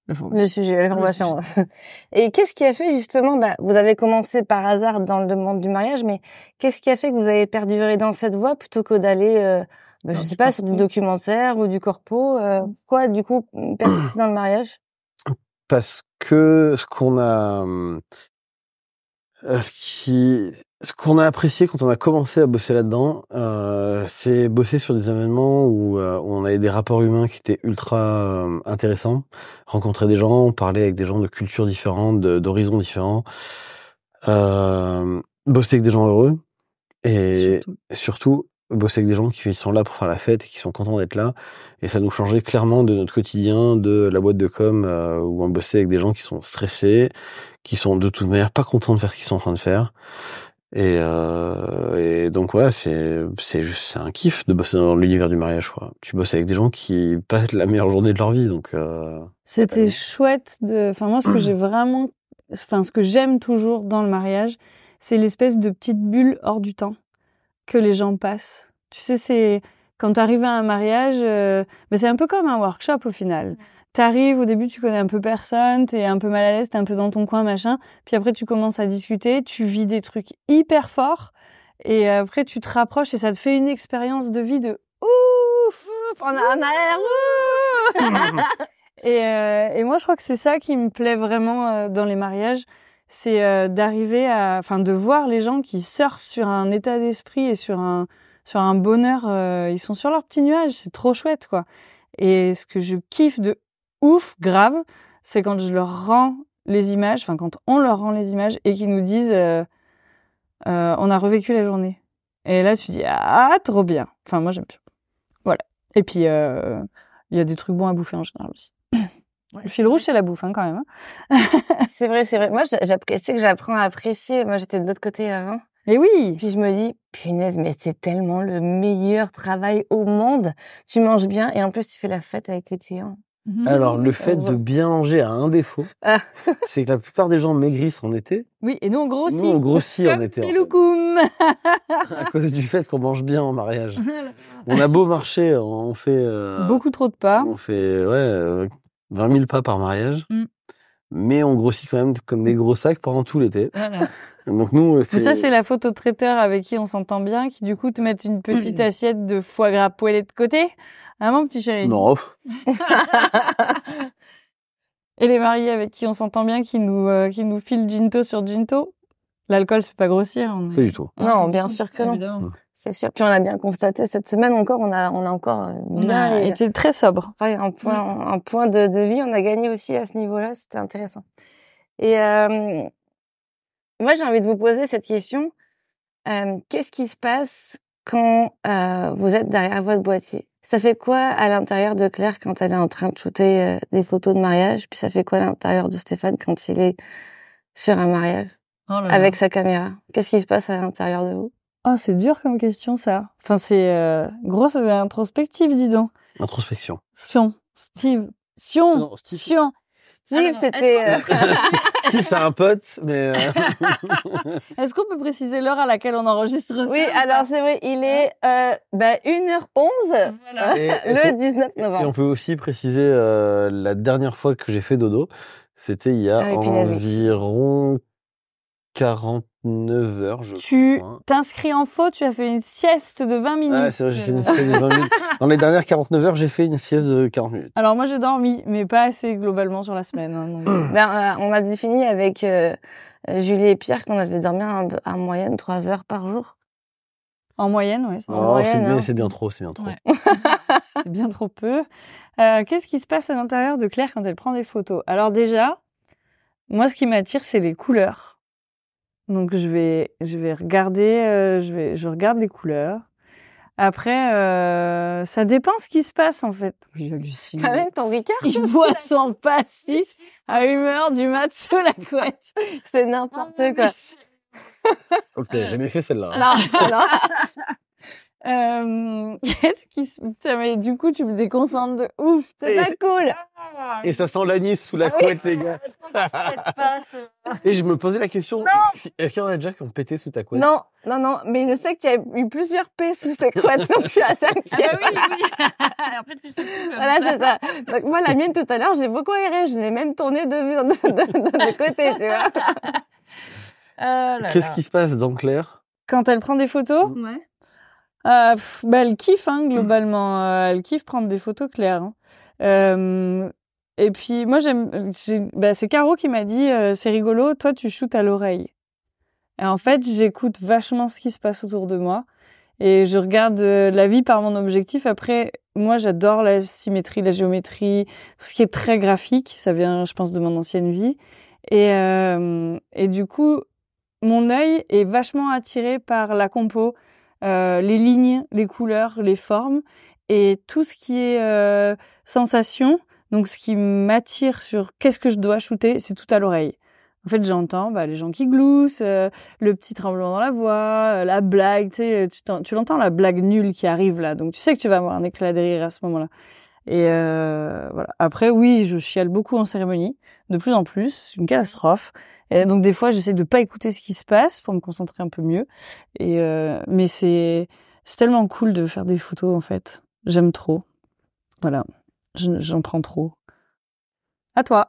Speaker 2: Le sujet, la formation. <laughs> Et qu'est-ce qui a fait justement, bah, vous avez commencé par hasard dans le monde du mariage, mais qu'est-ce qui a fait que vous avez perduré dans cette voie plutôt que d'aller, euh, bah, je sais pas, sur du documentaire ou du corpo euh, Quoi, du coup, persister dans le mariage?
Speaker 3: Parce que ce qu'on a hum, euh, ce qui ce qu'on a apprécié quand on a commencé à bosser là-dedans, euh, c'est bosser sur des événements où, euh, où on avait des rapports humains qui étaient ultra euh, intéressants, rencontrer des gens, parler avec des gens de cultures différentes, d'horizons différents, euh, bosser avec des gens heureux. Et
Speaker 4: Surtout.
Speaker 3: surtout bosser avec des gens qui sont là pour faire la fête et qui sont contents d'être là. Et ça nous changeait clairement de notre quotidien, de la boîte de com euh, où on bossait avec des gens qui sont stressés, qui sont de toute manière pas contents de faire ce qu'ils sont en train de faire. Et, euh, et donc voilà, c'est c'est juste c'est un kiff de bosser dans l'univers du mariage. Quoi. Tu bosses avec des gens qui passent la meilleure journée de leur vie, donc euh,
Speaker 4: C'était chouette de. Enfin moi, ce que j'ai vraiment, enfin ce que j'aime toujours dans le mariage, c'est l'espèce de petite bulle hors du temps que les gens passent. Tu sais, c'est quand tu arrives à un mariage, euh, mais c'est un peu comme un workshop au final. T'arrives, au début, tu connais un peu personne, t'es un peu mal à l'aise, t'es un peu dans ton coin, machin. Puis après, tu commences à discuter, tu vis des trucs hyper forts. Et après, tu te rapproches et ça te fait une expérience de vie de ouf!
Speaker 2: Ouf, on a un air. <laughs>
Speaker 4: Et, euh, et moi, je crois que c'est ça qui me plaît vraiment euh, dans les mariages, c'est euh, d'arriver à, enfin, de voir les gens qui surfent sur un état d'esprit et sur un, sur un bonheur. euh, ils sont sur leur petit nuage, c'est trop chouette, quoi. Et ce que je kiffe de ouf, grave, c'est quand je leur rends les images, enfin, quand on leur rend les images et qu'ils nous disent, euh, on a revécu la journée. Et là, tu dis, ah, trop bien. Enfin, moi, j'aime bien. Voilà. Et puis, il y a des trucs bons à bouffer en général aussi. <clears throat> Le fil rouge, c'est la bouffe, hein, quand même. hein. <laughs>
Speaker 2: c'est vrai, c'est vrai. Moi, j'a- j'apprécie que j'apprends à apprécier. Moi, j'étais de l'autre côté avant.
Speaker 4: Et oui.
Speaker 2: Puis je me dis, punaise, mais c'est tellement le meilleur travail au monde. Tu manges bien et en plus tu fais la fête avec tes clients.
Speaker 3: Alors, le fait de bien manger a un défaut,
Speaker 2: Ah. <laughs>
Speaker 3: c'est que la plupart des gens maigrissent en été.
Speaker 4: Oui, et nous on grossit.
Speaker 3: Nous, on grossit en été. en fait, <laughs> à cause du fait qu'on mange bien en mariage. On a beau marcher, on fait, euh,
Speaker 4: Beaucoup trop de pas.
Speaker 3: on fait ouais, euh, 20 000 pas par mariage,
Speaker 4: Mm.
Speaker 3: mais on grossit quand même comme des gros sacs pendant tout l'été.
Speaker 4: Voilà. <laughs>
Speaker 3: Donc nous,
Speaker 4: Mais
Speaker 3: c'est
Speaker 4: ça, c'est la photo traiteur avec qui on s'entend bien, qui du coup te mettent une petite assiette de foie gras poêlé de côté. Ah mon petit chéri?
Speaker 3: non, <laughs> <laughs>
Speaker 4: Et les mariés avec qui on s'entend bien, qui nous, euh, qui nous filent Ginto sur Ginto? L'alcool, c'est pas grossir. On est-
Speaker 3: pas du tout.
Speaker 2: Non, bien sûr que non.
Speaker 4: Évidemment.
Speaker 2: C'est sûr. Puis on a bien constaté cette semaine encore, on a, on a encore euh,
Speaker 4: On a été très sobre.
Speaker 2: enfin, un point, un point de, de vie. On a gagné aussi à ce niveau-là. C'était intéressant. Et euh, moi, j'ai envie de vous poser cette question. Euh, Qu'est-ce qui se passe quand euh, vous êtes derrière votre boîtier? Ça fait quoi à l'intérieur de Claire quand elle est en train de shooter euh, des photos de mariage? Puis ça fait quoi à l'intérieur de Stéphane quand il est sur un mariage
Speaker 4: Oh là là.
Speaker 2: avec sa caméra? Qu'est-ce qui se passe à l'intérieur de vous?
Speaker 4: Oh, c'est dur comme question, ça. Enfin, c'est euh, grosse introspective, dis donc.
Speaker 3: Introspection.
Speaker 4: Sion. Steve. Sion.
Speaker 3: Non, Steve.
Speaker 4: Sion.
Speaker 2: Steve,
Speaker 4: Alors,
Speaker 2: c'était... euh, <laughs>
Speaker 3: Steve, c'est un pote, mais euh, <laughs>
Speaker 4: Est-ce qu'on peut préciser l'heure à laquelle on enregistre ça
Speaker 2: Oui, alors c'est vrai, il est euh, bah, 1h11
Speaker 4: Voilà. <laughs>
Speaker 3: Et-
Speaker 2: le 19
Speaker 3: Et
Speaker 2: novembre.
Speaker 3: on peut aussi préciser euh, la dernière fois que j'ai fait dodo, c'était il y a
Speaker 2: Ah
Speaker 3: environ 49 heures, je
Speaker 4: Tu
Speaker 3: crois.
Speaker 4: t'inscris en faux, tu as fait une sieste de 20 minutes.
Speaker 3: Ah, c'est vrai, j'ai fait une sieste de 20 minutes. <laughs> Dans les dernières 49 heures, j'ai fait une sieste de 40 minutes.
Speaker 4: Alors moi j'ai dormi, mais pas assez globalement sur la semaine. hein, donc. <coughs>
Speaker 2: Ben, euh, on a défini avec euh, euh, Julie et Pierre qu'on avait dormi en, en moyenne 3 heures par jour.
Speaker 4: en moyenne, oui.
Speaker 2: En
Speaker 3: Oh,
Speaker 2: moyenne,
Speaker 3: c'est bien,
Speaker 2: hein.
Speaker 3: c'est bien trop, c'est bien trop.
Speaker 4: Ouais. <laughs> C'est bien trop peu. Euh, Qu'est-ce qui se passe à l'intérieur de Claire quand elle prend des photos? Alors déjà, moi ce qui m'attire c'est les couleurs. Donc je vais je vais regarder, euh, je vais je regarde les couleurs. Après, euh, ça dépend ce qui se passe en fait. J'hallucine.
Speaker 2: Avec ton Ricard,
Speaker 4: Il boit son pastis à 1 heure du mat sous la couette.
Speaker 2: c'est n'importe quoi.
Speaker 3: Ok, j'ai jamais fait celle-là.
Speaker 2: Non, <laughs> non.
Speaker 4: Euh, <laughs> Qu'est-ce qui se... Putain, mais du coup, tu me déconcentres de ouf.
Speaker 2: C'est pas cool.
Speaker 3: Et ça sent l'anis sous la
Speaker 2: Ah oui.
Speaker 3: couette, les gars. <laughs> Et je me posais la question, si- est-ce qu'il y en a déjà qui ont pété sous ta couette?
Speaker 2: Non, non, non, mais je sais qu'il y a eu plusieurs P sous ses couettes, donc je suis assez inquiète.
Speaker 4: Ah oui, oui. Après, tu te
Speaker 2: Voilà, c'est ça. Donc moi, la mienne tout à l'heure, j'ai beaucoup aéré. Je l'ai même tournée de, de, de, de- de côté, tu vois. <laughs>
Speaker 3: Qu'est-ce qui se passe dans Claire?
Speaker 4: Quand elle prend des photos,
Speaker 2: Ouais.
Speaker 4: Euh, bah, elle kiffe, hein, globalement. Euh, elle kiffe prendre des photos claires. hein. Euh, et puis, moi, j'aime... j'ai- Bah, c'est Caro qui m'a dit, c'est rigolo, toi, tu shootes à l'oreille. Et en fait, j'écoute vachement ce qui se passe autour de moi. Et je regarde la vie par mon objectif. Après, moi, j'adore la symétrie, la géométrie, tout ce qui est très graphique. Ça vient, je pense, de mon ancienne vie. Et du coup, mon œil est vachement attiré par la compo, euh, les lignes, les couleurs, les formes et tout ce qui est euh, sensation. Donc, ce qui m'attire sur qu'est-ce que je dois shooter, c'est tout à l'oreille. En fait, j'entends bah, les gens qui gloussent, euh, le petit tremblement dans la voix, euh, la blague, tu sais, t'en- tu l'entends la blague nulle qui arrive là. Donc, tu sais que tu vas avoir un éclat de rire à ce moment-là. Et euh, voilà. Après, oui, je chiale beaucoup en cérémonie, de plus en plus. C'est une catastrophe. Et donc des fois, j'essaie de pas écouter ce qui se passe pour me concentrer un peu mieux. Et euh, mais c'est c'est tellement cool de faire des photos en fait. J'aime trop. Voilà, Je- j'en prends trop. À toi.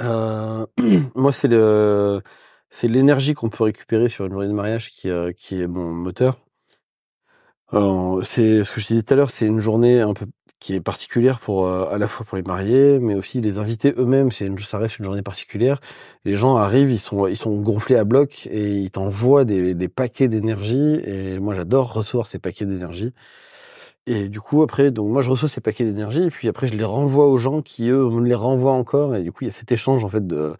Speaker 3: Euh, <clears throat> Moi, c'est le, c'est l'énergie qu'on peut récupérer sur une journée de mariage qui, euh, qui est mon moteur. C'est ce que je disais tout à l'heure, c'est une journée un peu qui est particulière pour euh, à la fois pour les mariés, mais aussi les invités eux-mêmes. C'est ça reste une journée particulière. Les gens arrivent, ils sont ils sont gonflés à bloc et ils t'envoient des, des paquets d'énergie. Et moi, j'adore recevoir ces paquets d'énergie. Et du coup, après, donc moi, je reçois ces paquets d'énergie et puis après, je les renvoie aux gens qui eux me les renvoient encore. Et du coup, il y a cet échange en fait de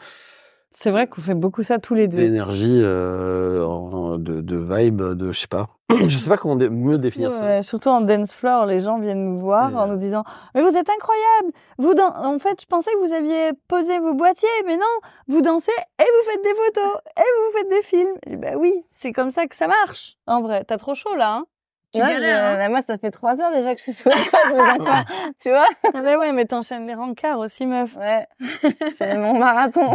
Speaker 4: C'est vrai qu'on fait beaucoup ça tous les deux.
Speaker 3: d'énergie, euh, de, de vibe, de je sais pas. <clears throat> je sais pas comment dé- mieux définir ça.
Speaker 4: Surtout en dance floor, les gens viennent nous voir
Speaker 3: Et,
Speaker 4: en nous disant Mais vous êtes incroyable Vous En fait, je pensais que vous aviez posé vos boîtiers, mais non, vous dansez et vous faites des photos et vous faites des films. Et ben oui, c'est comme ça que ça marche. En vrai, t'as trop chaud là, hein? Tu
Speaker 2: Ouais,
Speaker 4: galères,
Speaker 2: je-
Speaker 4: hein
Speaker 2: bah, moi, ça fait trois heures déjà que je suis sous la couette, mais d'accord. tu vois
Speaker 4: Ah ben ouais, mais t'enchaînes les rencarts aussi, meuf.
Speaker 2: Ouais. <laughs> C'est mon marathon.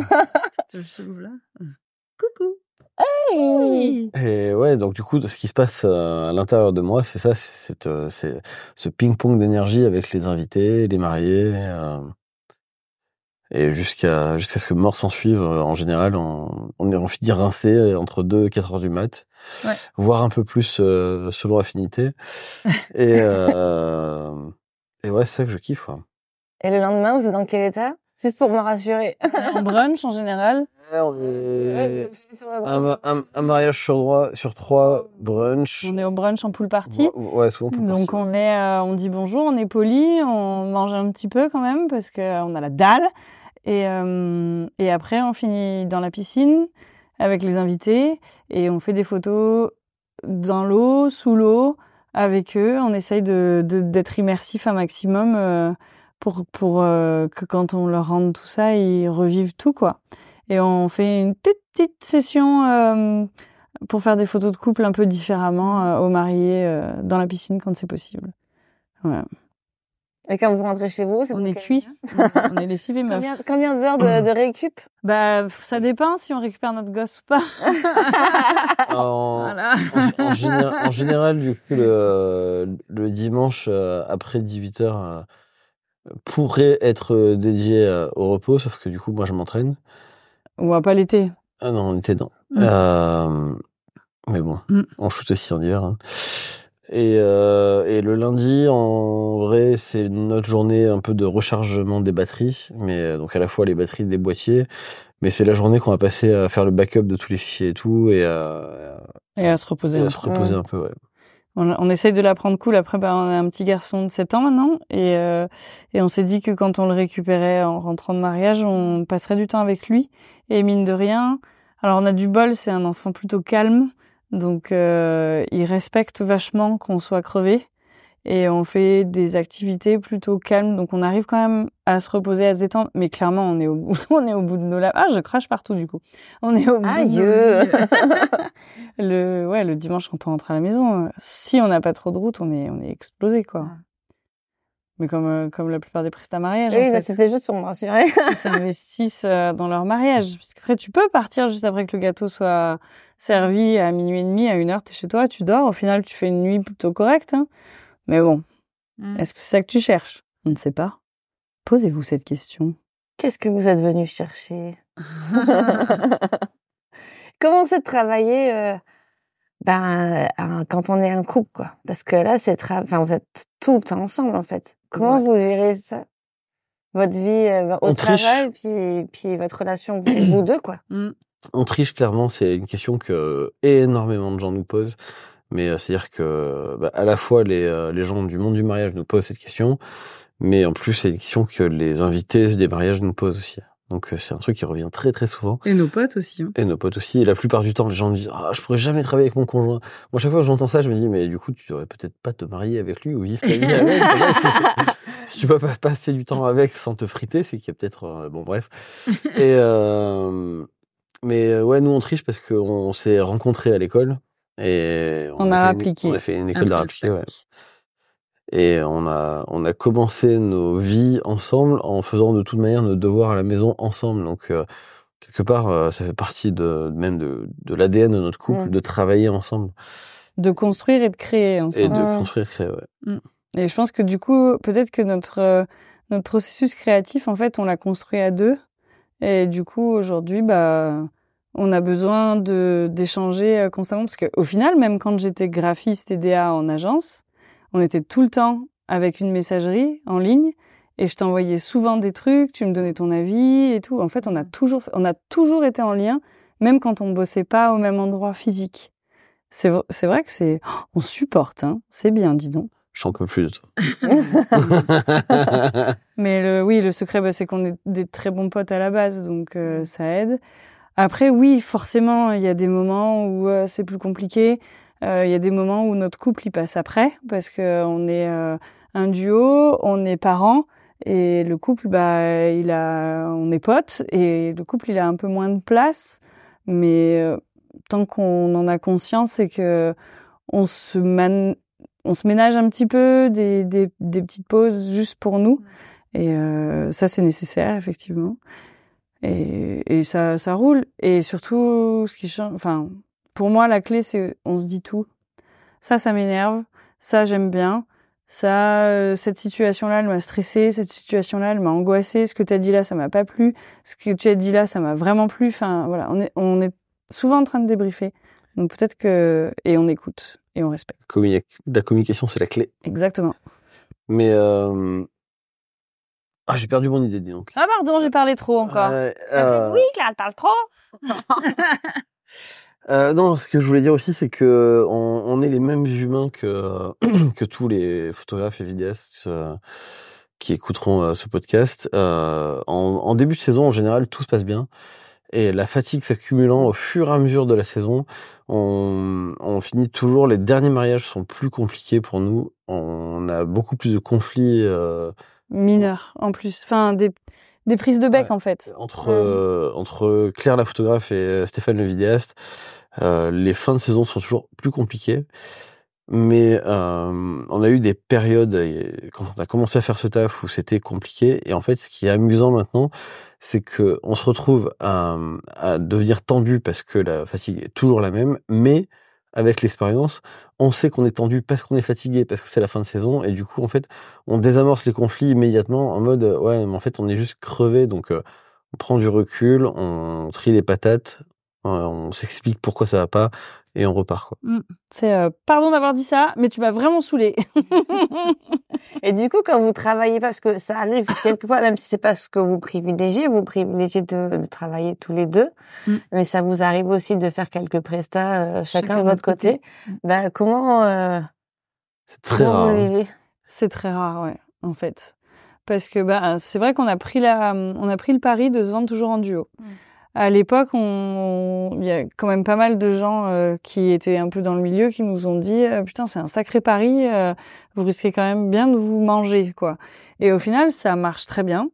Speaker 1: Je l'ouvre là.
Speaker 4: Coucou.
Speaker 3: Et ouais, donc du coup, ce qui se passe euh, à l'intérieur de moi, c'est ça, euh, c'est ce ping-pong d'énergie avec les invités, les mariés, euh, et jusqu'à jusqu'à ce que mort s'en suive. euh, En général, on, on est on finit rincé entre 2 et 4 heures du mat,
Speaker 4: Ouais.
Speaker 3: voire un peu plus euh, selon affinité. et <laughs> euh, et ouais, c'est ça que je kiffe. Quoi.
Speaker 2: Et le lendemain, vous êtes dans quel état? Juste pour me rassurer. <laughs>
Speaker 4: En brunch en général.
Speaker 3: Ouais, on est un, ma- un- un mariage sur droit, sur trois, brunch.
Speaker 4: On est au brunch en pool party.
Speaker 3: Ouais, ouais, souvent pour
Speaker 4: Donc on est, euh, on dit bonjour, on est poli, on mange un petit peu quand même parce que euh, a la dalle. Et, euh, et après on finit dans la piscine avec les invités et on fait des photos dans l'eau, sous l'eau avec eux. On essaye de de- d'être immersif un maximum euh, pour pour euh, que quand on leur rende tout ça, ils revivent tout quoi. Et on fait une toute petite session. euh, pour faire des photos de couple un peu différemment euh, aux mariés euh, dans la piscine quand c'est possible. Ouais.
Speaker 2: Et quand vous rentrez chez vous, c'est
Speaker 4: On est cuit, on est lessivé meuf.
Speaker 2: Combien, combien d'heures de, de récup?
Speaker 4: Bah ça dépend si on récupère notre gosse ou pas. <laughs>
Speaker 3: En,
Speaker 4: Voilà.
Speaker 3: en, en général, en général, du coup, le, le dimanche euh, après 18h pourrait être euh, dédié euh, au repos, sauf que du coup, moi, je m'entraîne.
Speaker 4: On va pas l'été.
Speaker 3: Ah non, on était dedans.
Speaker 4: Mm.
Speaker 3: Euh, mais bon,
Speaker 4: Mm.
Speaker 3: on shoot aussi en hiver. hein. Et, euh, et le lundi, en vrai, c'est notre journée un peu de rechargement des batteries, mais donc à la fois les batteries des boîtiers, mais c'est la journée qu'on va passer à faire le backup de tous les fichiers et tout, et à,
Speaker 4: Et à se reposer.
Speaker 3: et à se reposer un peu. Ouais.
Speaker 4: On, on essaye de la prendre cool. Après, bah, on a un petit garçon de 7 ans maintenant. Et, euh, et on s'est dit que quand on le récupérait en rentrant de mariage, on passerait du temps avec lui. Et mine de rien, alors on a du bol, c'est un enfant plutôt calme. Donc, euh, il respecte vachement qu'on soit crevé. Et on fait des activités plutôt calmes. Donc, on arrive quand même à se reposer, à se détendre. Mais clairement, on est au bout, <laughs> on est au bout de nos lèvres. Ah, je crache partout, du coup. On est au bout de nos
Speaker 2: Aïe <laughs>
Speaker 4: le ouais le dimanche quand on rentre à la maison euh, si on n'a pas trop de route on est on est explosé quoi
Speaker 1: Ouais.
Speaker 4: mais comme euh, comme la plupart des prestats mariage
Speaker 2: Oui, bah, c'était juste pour me rassurer.
Speaker 4: ils s'investissent euh, dans leur mariage parce qu'après tu peux partir juste après que le gâteau soit servi à minuit et demi à une heure t'es chez toi tu dors au final tu fais une nuit plutôt correcte hein. Mais bon
Speaker 1: Mm.
Speaker 4: est-ce que c'est ça que tu cherches? On ne sait pas posez-vous cette question
Speaker 2: Qu'est-ce que vous êtes venu chercher? <laughs> Comment c'est de travailler euh, ben, un- quand on est un couple, quoi? Parce que là, c'est tra- enfin, vous êtes tout le temps ensemble, en fait. Comment
Speaker 1: Ouais.
Speaker 2: vous gérez ça? Votre vie euh, au
Speaker 3: On triche.
Speaker 2: travail, puis, puis votre relation, vous vous deux, quoi?
Speaker 4: Mm.
Speaker 3: On triche clairement, c'est une question que énormément de gens nous posent. Mais euh, c'est-à-dire que bah, à la fois les, euh, les gens du monde du mariage nous posent cette question, mais en plus c'est une question que les invités des mariages nous posent aussi. Donc euh, c'est un truc qui revient très très souvent.
Speaker 1: Et nos potes aussi. hein.
Speaker 3: Et nos potes aussi. Et la plupart du temps, les gens me disent Ah, je pourrais jamais travailler avec mon conjoint. Moi, chaque fois que j'entends ça, je me dis Mais du coup, tu devrais peut-être pas te marier avec lui ou vivre ta vie avec. <laughs> Si, tu peux pas passer du temps avec sans te friter, c'est qu'il y a peut-être. euh, bon, bref. <laughs> Et. Euh, mais ouais, nous, on triche parce qu'on s'est rencontrés à l'école. Et
Speaker 4: On a
Speaker 3: une-
Speaker 4: appliqué.
Speaker 3: on a fait une
Speaker 1: Un
Speaker 3: école d'art appliqué, ouais. Et on a, on a commencé nos vies ensemble en faisant de toute manière nos devoirs à la maison ensemble. Donc, euh, quelque part, euh, ça fait partie de, même de, de l'ADN de notre couple
Speaker 2: Mm.
Speaker 3: de travailler ensemble
Speaker 4: de construire et de créer
Speaker 3: et
Speaker 4: ensemble
Speaker 3: de
Speaker 2: Mm.
Speaker 3: construire, créer. Ouais.
Speaker 4: Et je pense que du coup, peut-être que notre euh, notre processus créatif, en fait, on l'a construit à deux. Et du coup, aujourd'hui, bah, on a besoin de d'échanger euh, constamment parce que au final, même quand j'étais graphiste et DA en agence, on était tout le temps avec une messagerie en ligne et je t'envoyais souvent des trucs, tu me donnais ton avis et tout. En fait, on a toujours on a toujours été en lien, même quand on bossait pas au même endroit physique. C'est vrai que c'est on supporte, hein. C'est bien, dis donc.
Speaker 3: J'en peux plus de toi. <laughs>
Speaker 4: Mais le, oui, le secret, bah, c'est qu'on est des très bons potes à la base, donc euh, ça aide. Après, oui, forcément, il y a des moments où euh, c'est plus compliqué. Euh, Il y a des moments où notre couple il passe après parce que on est euh, un duo, on est parents et le couple, bah, il a, on est potes et le couple il a un peu moins de place. Mais euh, tant qu'on en a conscience, c'est que on se man- on se ménage un petit peu des, des, des petites pauses juste pour nous. Et euh, ça, c'est nécessaire, effectivement. Et, et ça, ça roule. Et surtout, ce qui change, enfin, pour moi, la clé, c'est on se dit tout. Ça, ça m'énerve. Ça, j'aime bien. Ça, euh, cette situation-là, elle m'a stressé. Cette situation-là, elle m'a angoissé. Ce que tu as dit là, ça m'a pas plu. Ce que tu as dit là, ça m'a vraiment plu. Enfin, voilà, on est, on est souvent en train de débriefer. Donc peut-être que et on écoute et on respecte.
Speaker 3: La communication, c'est la clé.
Speaker 4: Exactement.
Speaker 3: Mais euh... ah, j'ai perdu mon idée, dis donc.
Speaker 4: Ah pardon, j'ai parlé trop encore.
Speaker 3: Euh, euh,
Speaker 2: Oui, Claire, elle parle trop. <laughs>
Speaker 3: euh, non, ce que je voulais dire aussi, c'est que on, on est les mêmes humains que <clears throat> que tous les photographes et vidéastes qui écouteront ce podcast. En, en début de saison, en général, tout se passe bien. Et la fatigue s'accumulant au fur et à mesure de la saison, on, on finit toujours. Les derniers mariages sont plus compliqués pour nous. On a beaucoup plus de conflits euh,
Speaker 4: Mineur en plus. Enfin des des prises de bec
Speaker 3: Ouais.
Speaker 4: en fait.
Speaker 3: entre euh, entre Claire la photographe et euh, Stéphane le vidéaste. Euh, les fins de saison sont toujours plus compliquées. Mais euh, on a eu des périodes quand on a commencé à faire ce taf où c'était compliqué. Et en fait, ce qui est amusant maintenant, c'est que on se retrouve à, à devenir tendu parce que la fatigue est toujours la même, mais avec l'expérience, on sait qu'on est tendu parce qu'on est fatigué, parce que c'est la fin de saison, et du coup, en fait, on désamorce les conflits immédiatement en mode, euh, ouais, mais en fait, on est juste crevé, donc euh, on prend du recul, on trie les patates, euh, on s'explique pourquoi ça va pas, et on repart, quoi.
Speaker 4: C'est euh, pardon d'avoir dit ça, mais tu m'as vraiment saoulé. <laughs>
Speaker 2: Et du coup, quand vous travaillez pas, parce que ça arrive quelquefois, même si c'est pas ce que vous privilégiez, vous privilégiez de, de travailler tous les deux,
Speaker 4: Mm.
Speaker 2: mais ça vous arrive aussi de faire quelques prestats euh, chacun,
Speaker 4: Chacun
Speaker 2: de votre côté.
Speaker 4: Mm.
Speaker 2: Ben, comment, euh,
Speaker 3: C'est très
Speaker 2: comment
Speaker 3: rare. hein.
Speaker 4: C'est très rare, ouais, en fait. Parce que bah, c'est vrai qu'on a pris la, on a pris le pari de se vendre toujours en duo.
Speaker 2: Mm.
Speaker 4: À l'époque, il y a quand même pas mal de gens euh, qui étaient un peu dans le milieu qui nous ont dit euh, putain c'est un sacré pari, euh, vous risquez quand même bien de vous manger quoi. Et au final, ça marche très bien.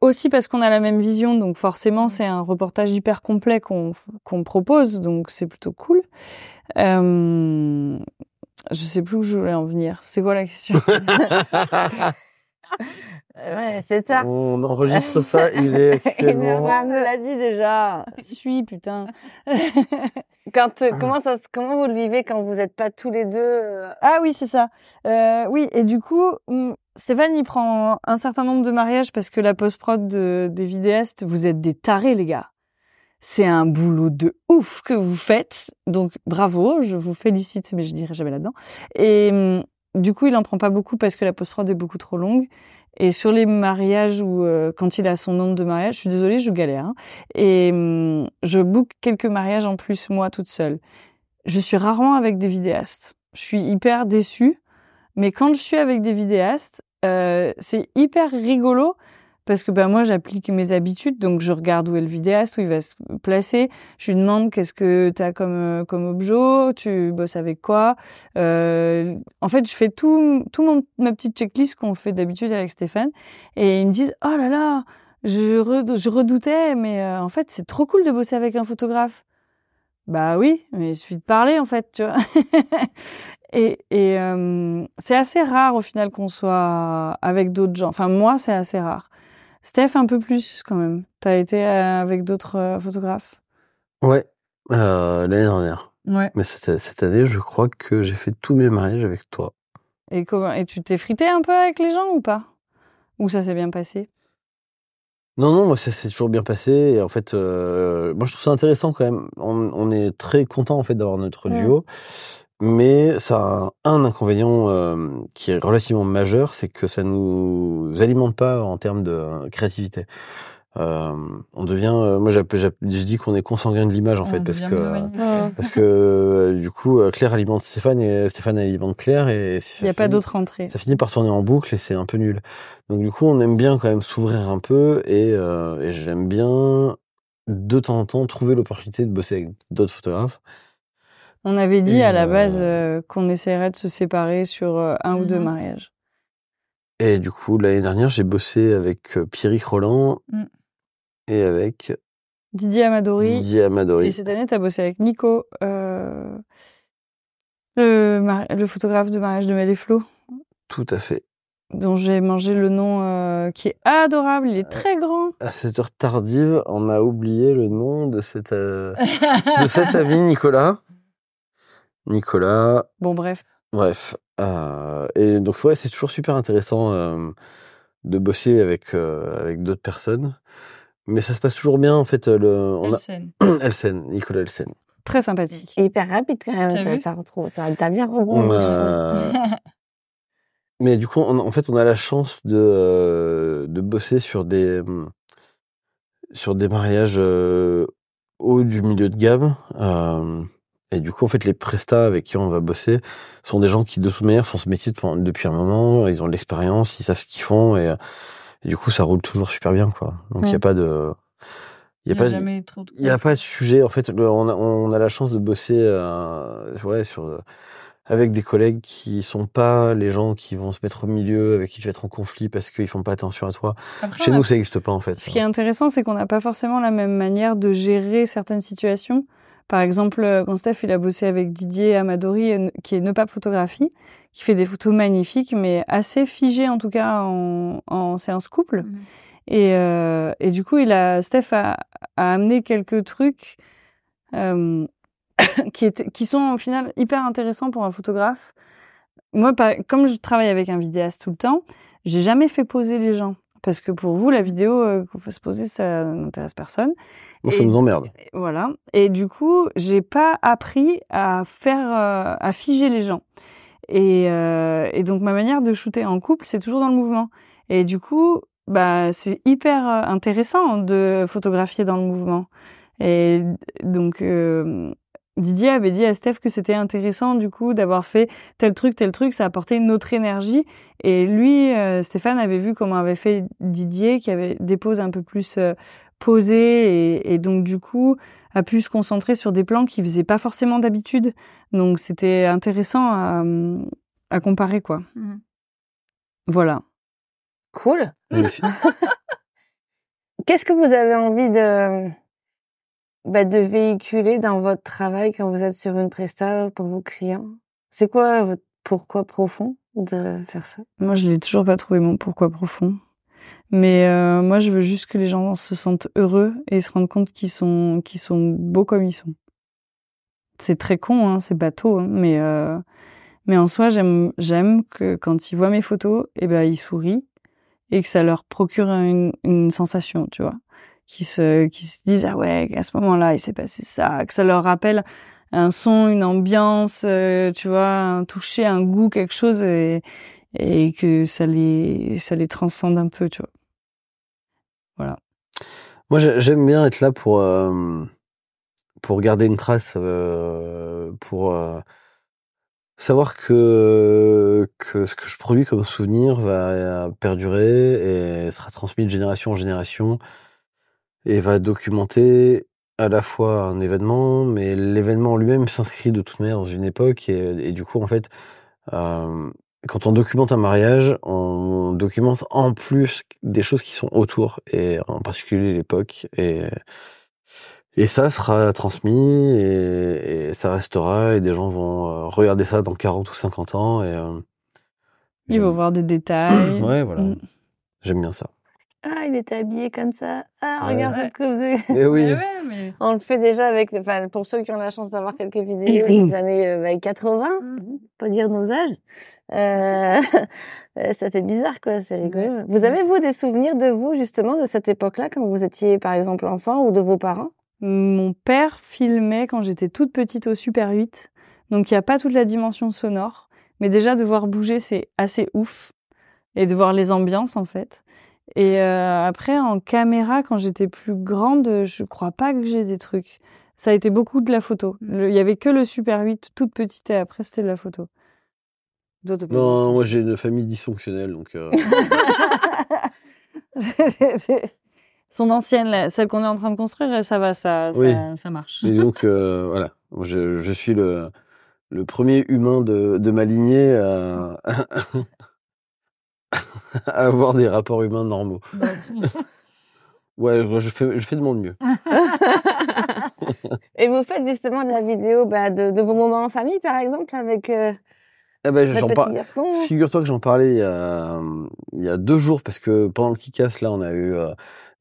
Speaker 4: Aussi parce qu'on a la même vision, donc forcément c'est un reportage hyper complet qu'on propose, donc c'est plutôt cool. Euh, je sais plus où je voulais en venir. C'est quoi la question? <laughs>
Speaker 2: Ouais, c'est ça.
Speaker 3: on enregistre ça, il est <laughs> actuellement...
Speaker 4: On me l'a dit déjà. Suis, putain. <laughs>
Speaker 2: Quand, euh, comment ça, comment vous le vivez quand vous n'êtes pas tous les deux euh,
Speaker 4: ah oui, c'est ça. Euh, oui, et du coup, hum, Stéphane, il prend un certain nombre de mariages parce que la post-prod de- des vidéastes, vous êtes des tarés, les gars. C'est un boulot de ouf que vous faites. Donc, bravo, je vous félicite, mais je dirai jamais là-dedans. Et hum, du coup, il en prend pas beaucoup parce que la post-prod est beaucoup trop longue. Et sur les mariages où, euh, quand il a son nombre de mariages, je suis désolée, je galère. hein. Et hum, je book quelques mariages en plus, moi, toute seule. Je suis rarement avec des vidéastes. Je suis hyper déçue. Mais quand je suis avec des vidéastes, euh, c'est hyper rigolo parce que bah, moi, j'applique mes habitudes. Donc, je regarde où est le vidéaste, où il va se placer. Je lui demande qu'est-ce que tu as comme, euh, comme objet, tu bosses avec quoi. Euh, en fait, je fais tout, tout mon, ma petite checklist qu'on fait d'habitude avec Stéphane. Et ils me disent, oh là là, je, je redoutais, mais euh, en fait, c'est trop cool de bosser avec un photographe. Bah oui, mais il suffit de parler en fait, <laughs> et et c'est assez rare au final qu'on soit avec d'autres gens. Enfin moi, c'est assez rare. Steph, un peu plus quand même. T'as été euh, avec d'autres euh, photographes?
Speaker 3: Ouais, euh, l'année dernière.
Speaker 4: Ouais.
Speaker 3: Mais cette, cette année, je crois que j'ai fait tous mes mariages avec toi.
Speaker 4: Et comment Et tu t'es frité un peu avec les gens ou pas? Ou ça s'est bien passé?
Speaker 3: Non, non, moi, ça s'est toujours bien passé. Et en fait, euh, moi, je trouve ça intéressant quand même. On, on est très content en fait d'avoir notre duo. Mais ça a un inconvénient euh, qui est relativement majeur, c'est que ça nous alimente pas en termes de créativité. euh, on devient, euh, moi, j'appelle- j'appelle- je dis qu'on est consanguin de l'image en fait, parce que parce que euh, du coup, euh, Claire alimente Stéphane et Stéphane alimente Claire et
Speaker 4: Il n'y a pas d'autre entrée.
Speaker 3: ça finit par tourner en boucle et c'est un peu nul. Donc du coup, on aime bien quand même s'ouvrir un peu et, euh, et j'aime bien de temps en temps trouver l'opportunité de bosser avec d'autres photographes.
Speaker 4: On avait dit
Speaker 3: Et,
Speaker 4: à la base
Speaker 3: euh,
Speaker 4: euh, qu'on essaierait de se séparer sur euh, un ou deux
Speaker 1: Mhm.
Speaker 4: mariages.
Speaker 3: Et du coup, l'année dernière, j'ai bossé avec euh, Pierrick Roland
Speaker 4: Mm.
Speaker 3: et avec
Speaker 4: Didier Amadori.
Speaker 3: Didier Amadori.
Speaker 4: Et cette année, tu as bossé avec Nico, euh, le, mari- le photographe de mariage de Mel et Flo,
Speaker 3: Tout à fait.
Speaker 4: dont j'ai mangé le nom euh, qui est adorable. Il est très grand.
Speaker 3: À cette heure tardive, on a oublié le nom euh, de cet ami Nicolas. Nicolas,
Speaker 4: Bon, bref.
Speaker 3: Bref, euh, et donc ouais, c'est toujours super intéressant euh, de bosser avec euh, avec d'autres personnes, mais ça se passe toujours bien en fait. Le, on a
Speaker 4: Elsen. <clears throat>
Speaker 3: Elsen, Nicolas Elsen.
Speaker 4: Très sympathique.
Speaker 2: Hyper rapide quand même.
Speaker 4: T'as
Speaker 2: T'as
Speaker 4: vu
Speaker 2: t'as retrouvé- t'as- t'as bien
Speaker 3: On
Speaker 2: rebondi. <laughs>
Speaker 3: Mais du coup, on, en fait, on a la chance de euh, de bosser sur des sur des mariages euh, haut du milieu de gamme. Et du coup, en fait, les prestats avec qui on va bosser sont des gens qui, de toute manière, font ce métier depuis, un moment. Ils ont de l'expérience, ils savent ce qu'ils font, et, et du coup, ça roule toujours super bien, quoi. Donc, il n'y a
Speaker 4: Ouais.
Speaker 3: pas de, il y a
Speaker 4: trop
Speaker 3: y a pas de sujet. En fait, le- on a, on a la chance de bosser, euh, ouais, sur, euh, avec des collègues qui sont pas les gens qui vont se mettre au milieu, avec qui tu vas être en conflit parce qu'ils font pas attention à toi.
Speaker 4: Après,
Speaker 3: Chez
Speaker 4: a-
Speaker 3: nous, ça n'existe pas, en fait.
Speaker 4: Ce qui est intéressant, c'est qu'on n'a pas forcément la même manière de gérer certaines situations. Par exemple, euh, quand Steph il a bossé avec Didier Amadori, euh, qui est Nepap Photographie, qui fait des photos magnifiques, mais assez figées en tout cas en, en séance couple.
Speaker 1: Mhm.
Speaker 4: Et, euh, et du coup, il a, Steph a, a amené quelques trucs euh, <coughs> qui, étaient, qui sont au final hyper intéressants pour un photographe. Moi, par- comme je travaille avec un vidéaste tout le temps, j'ai jamais fait poser les gens. Parce que pour vous, la vidéo euh, qu'on fait se poser, ça n'intéresse personne.
Speaker 3: Bon, ça nous emmerde.
Speaker 4: Voilà. Et du coup, j'ai pas appris à faire, euh, à figer les gens. Et, euh, et donc ma manière de shooter en couple, c'est toujours dans le mouvement. Et du coup, bah c'est hyper intéressant de photographier dans le mouvement. Et donc euh, Didier avait dit à Steph que c'était intéressant du coup d'avoir fait tel truc, tel truc, ça apportait une autre énergie. Et lui, euh, Stéphane avait vu comment avait fait Didier, qui avait des poses un peu plus euh, posées et, et donc du coup a pu se concentrer sur des plans qu'il faisait pas forcément d'habitude. Donc c'était intéressant à, à comparer quoi.
Speaker 1: Mhm.
Speaker 4: Voilà.
Speaker 2: Cool. <laughs> Qu'est-ce que vous avez envie de, bah, de véhiculer dans votre travail quand vous êtes sur une presta pour vos clients? C'est quoi votre pourquoi profond de faire ça?
Speaker 4: Moi, je l'ai toujours pas trouvé mon pourquoi profond. Mais euh, moi, je veux juste que les gens se sentent heureux et se rendent compte qu'ils sont, qu'ils sont beaux comme ils sont. C'est très con, hein, c'est bateau, hein, mais euh, mais en soi, j'aime que quand ils voient mes photos, eh ben ils sourient et que ça leur procure une, une sensation, tu vois, qu'ils se qu'ils se disent ah ouais, à ce moment-là, il s'est passé ça, que ça leur rappelle un son, une ambiance, euh, tu vois, un toucher, un goût, quelque chose et que ça les ça les transcende un peu, tu vois. Voilà.
Speaker 3: Moi, j'ai- j'aime bien être là pour euh, pour garder une trace, euh, pour savoir que que ce que je produis comme souvenir va perdurer et sera transmis de génération en génération et va documenter à la fois un événement, mais l'événement lui-même s'inscrit de toute manière dans une époque et, et du coup, en fait, euh, quand on documente un mariage, on documente en plus des choses qui sont autour, et en particulier l'époque. Et, et ça sera transmis, et, et ça restera, et des gens vont euh, regarder ça dans 40 ou 50 ans. Et, euh,
Speaker 4: Ils vont voir des détails. <clears throat>
Speaker 3: Ouais, voilà.
Speaker 4: Mm.
Speaker 3: J'aime bien ça.
Speaker 2: Ah, il était habillé comme ça. Ah,
Speaker 3: Ouais.
Speaker 2: regarde cette coupe de...
Speaker 3: Mais <laughs> oui,
Speaker 4: Mais ouais, mais
Speaker 2: On le fait déjà avec, enfin, pour ceux qui ont la chance d'avoir quelques vidéos <clears throat> des années euh, bah, 80, pas dire nos âges. Euh, euh, <laughs> ça fait bizarre, quoi. C'est rigolo. Vous avez, vous, des souvenirs de vous, justement, de cette époque-là, quand vous étiez, par exemple, enfant ou de vos parents?
Speaker 4: Mon père filmait quand j'étais toute petite au Super 8, donc il n'y a pas toute la dimension sonore, mais déjà de voir bouger c'est assez ouf et de voir les ambiances en fait. Et euh, après, en caméra, quand j'étais plus grande, je crois pas que j'ai des trucs. Ça a été beaucoup de la photo. Le- Il y avait que le Super 8 toute petite et après c'était de la photo.
Speaker 3: Non, moi j'ai une famille dysfonctionnelle, donc euh, <laughs>
Speaker 4: Son ancienne, celle qu'on est en train de construire, ça va, ça,
Speaker 3: Oui.
Speaker 4: ça, ça marche.
Speaker 3: et donc euh, voilà, je, je suis le, le premier humain de, de ma lignée à <laughs> avoir des rapports humains normaux. <laughs> Ouais, moi, je fais, je fais de mon mieux. <laughs>
Speaker 2: Et vous faites justement de la vidéo bah, de, de vos moments en famille, par exemple, avec euh,
Speaker 3: Eh ben, j'en
Speaker 2: garçon?
Speaker 3: Figure-toi que j'en parlais il y, a, il y a deux jours parce que pendant le Kikas, là, on a eu euh,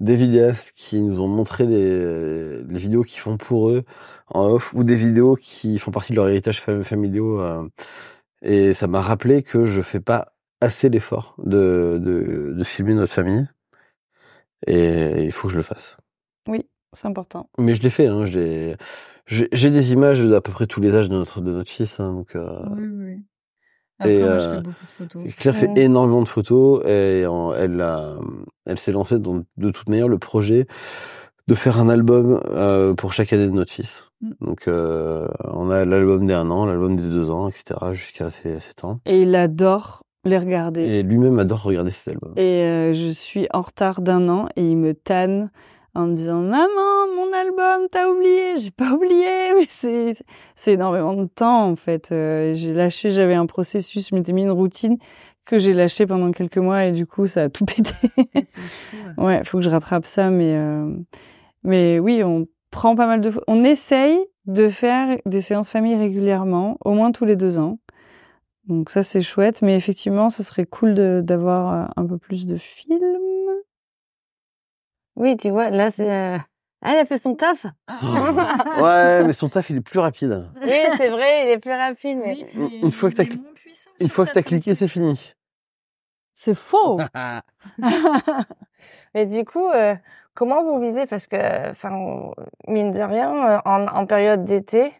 Speaker 3: des vidéastes qui nous ont montré les, les vidéos qu'ils font pour eux en off ou des vidéos qui font partie de leur héritage fam- familiaux. euh, et ça m'a rappelé que je fais pas assez l'effort de, de, de filmer notre famille. Et il faut que je le fasse.
Speaker 4: C'est important.
Speaker 3: Mais je l'ai fait. Hein, j'ai des images d'à peu près tous les âges de notre de notre fils. Hein, donc euh,
Speaker 4: oui, oui.
Speaker 3: et,
Speaker 4: Après, moi, je
Speaker 3: euh,
Speaker 4: fais beaucoup de photos.
Speaker 3: Claire fait énormément de photos et en- elle a, elle s'est lancée dans de toute manière le projet de faire un album euh, pour chaque année de notre fils.
Speaker 4: Mm.
Speaker 3: Donc euh, on a l'album des un an, l'album des deux ans, etc. jusqu'à ses sept ans.
Speaker 4: Et il adore les regarder.
Speaker 3: Et lui-même adore regarder cet album.
Speaker 4: Et euh, je suis en retard d'un an et il me tanne en me disant Maman, mon album, t'as oublié J'ai pas oublié, <laughs> mais c'est c'est énormément de temps en fait. Euh, j'ai lâché, j'avais un processus, je m'étais mis une routine que j'ai lâché pendant quelques mois et du coup ça a tout <laughs> pété. ouais, faut que je rattrape ça, mais euh, mais oui, on prend pas mal de, on essaye de faire des séances famille régulièrement, au moins tous les deux ans. Donc ça c'est chouette, mais effectivement, ça serait cool de- d'avoir euh, un peu plus de films.
Speaker 2: Oui, tu vois, là, c'est. euh, Elle a fait son taf. <laughs>
Speaker 3: ouais, mais son taf il est plus rapide.
Speaker 2: Oui, c'est vrai, il est plus rapide, mais.
Speaker 3: Une fois que t'as cli- Une fois que t'as cliqué, c'est fini.
Speaker 4: C'est faux. <laughs>
Speaker 2: Mais du coup, euh, comment vous vivez? Parce que, enfin, mine de rien, en, en période d'été,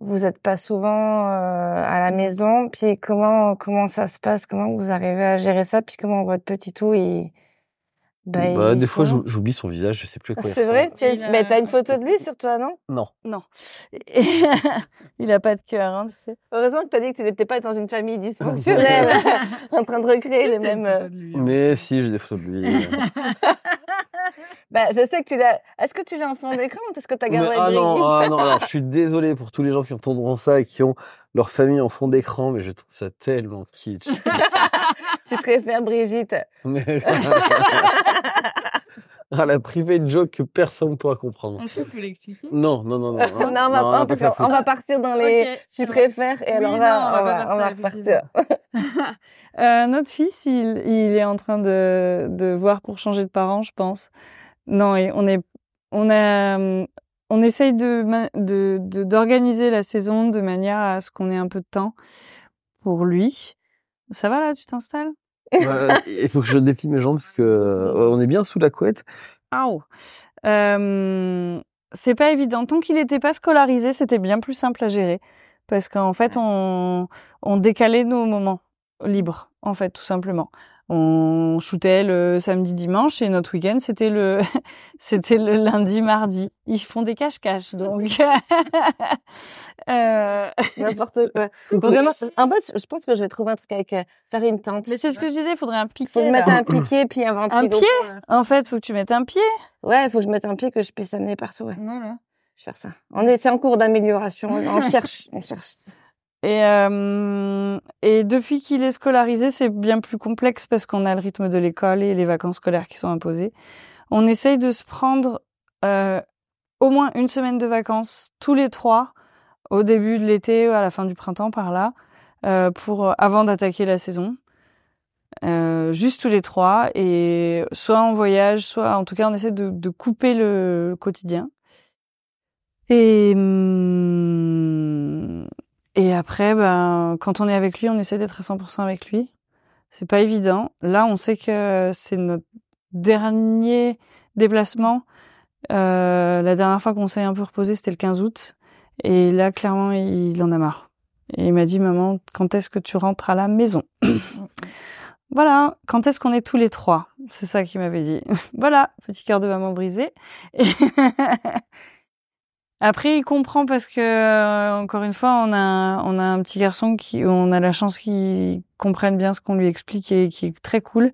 Speaker 2: vous n'êtes pas souvent euh, à la maison. Puis comment comment ça se passe? Comment vous arrivez à gérer ça? Puis comment votre petit tout il bah,
Speaker 3: Bah, des fois, j'oublie son visage, je sais plus à quoi il
Speaker 2: C'est vrai
Speaker 3: ressemble.
Speaker 2: tu Mais t'as une photo de lui sur toi, non?
Speaker 3: Non.
Speaker 4: non. <laughs> il a pas de cœur, hein, tu sais.
Speaker 2: Heureusement que t'as dit que tu n'étais pas dans une famille <laughs> dysfonctionnelle, <laughs> en train de recréer les mêmes. euh,
Speaker 3: Mais si, j'ai des photos de lui.
Speaker 2: Bah, je sais que tu l'as. Est-ce que tu l'as en fond d'écran ou est-ce que t'as
Speaker 3: Mais-
Speaker 2: gardé
Speaker 3: ah
Speaker 2: avec
Speaker 3: non, ah non, alors je suis désolé pour tous les gens qui entendront ça et qui ont leur famille en fond d'écran, mais je trouve ça tellement kitsch. <laughs>
Speaker 2: Tu préfères Brigitte.
Speaker 3: mais... <laughs> ah, la private joke que personne ne pourra comprendre.
Speaker 4: Est-ce qu'on peut l'expliquer?
Speaker 3: Non, non, non, non. <laughs>
Speaker 2: non, on va
Speaker 3: non,
Speaker 2: pas,
Speaker 3: pas
Speaker 2: parce va partir dans les. Tu préfères et
Speaker 4: Oui,
Speaker 2: alors
Speaker 4: non,
Speaker 2: là,
Speaker 4: on va
Speaker 2: on va, repartir.
Speaker 4: Euh, notre fils, il, il est en train de, de voir pour changer de parents, je pense. Non, on est, on a, on essaye de, d'organiser la saison de manière à ce qu'on ait un peu de temps pour lui. Ça va là, tu t'installes? <laughs>
Speaker 3: Il faut que je déplie mes jambes parce que on est bien sous la couette.
Speaker 4: Euh, c'est pas évident. Tant qu'il n'était pas scolarisé, c'était bien plus simple à gérer. Parce qu'en fait, on, on décalait nos moments libres, en fait, tout simplement. On shootait le samedi, dimanche et notre week-end, c'était le, <laughs> c'était le lundi, mardi. Ils font des cache-cache, donc. <laughs> euh,
Speaker 2: N'importe quoi. <laughs> Vraiment, en fait, je pense que je vais trouver un truc avec euh, faire une tente.
Speaker 4: Mais c'est ce que je disais, il faudrait un piquet.
Speaker 2: Faut
Speaker 4: là.
Speaker 2: un piquet puis un ventilo.
Speaker 4: pied? En fait, faut que tu mettes un pied.
Speaker 2: Ouais, il faut que je mette un pied que je puisse amener partout. Ouais.
Speaker 4: Voilà.
Speaker 2: Je vais faire ça. On est, c'est en cours d'amélioration. On cherche, on cherche.
Speaker 4: Et, euh, et depuis qu'il est scolarisé, c'est bien plus complexe parce qu'on a le rythme de l'école et les vacances scolaires qui sont imposées. On essaye de se prendre euh, au moins une semaine de vacances tous les trois au début de l'été, à la fin du printemps par là, euh, pour avant d'attaquer la saison. Juste tous les trois et soit en voyage, soit en tout cas on essaie de, de couper le quotidien. Et hum, et après, ben, quand on est avec lui, on essaie d'être à 100% avec lui. C'est pas évident. Là, on sait que c'est notre dernier déplacement. Euh, la dernière fois qu'on s'est un peu reposé, c'était le 15 août. Et là, clairement, il en a marre. Et il m'a dit, maman, quand est-ce que tu rentres à la maison? <coughs> Voilà, quand est-ce qu'on est tous les trois? C'est ça qu'il m'avait dit. <laughs> voilà, petit cœur de maman brisé. <laughs> Après, il comprend parce que, euh, encore une fois, on a, on a un petit garçon qui, on a la chance qu'il comprenne bien ce qu'on lui explique et qui est très cool.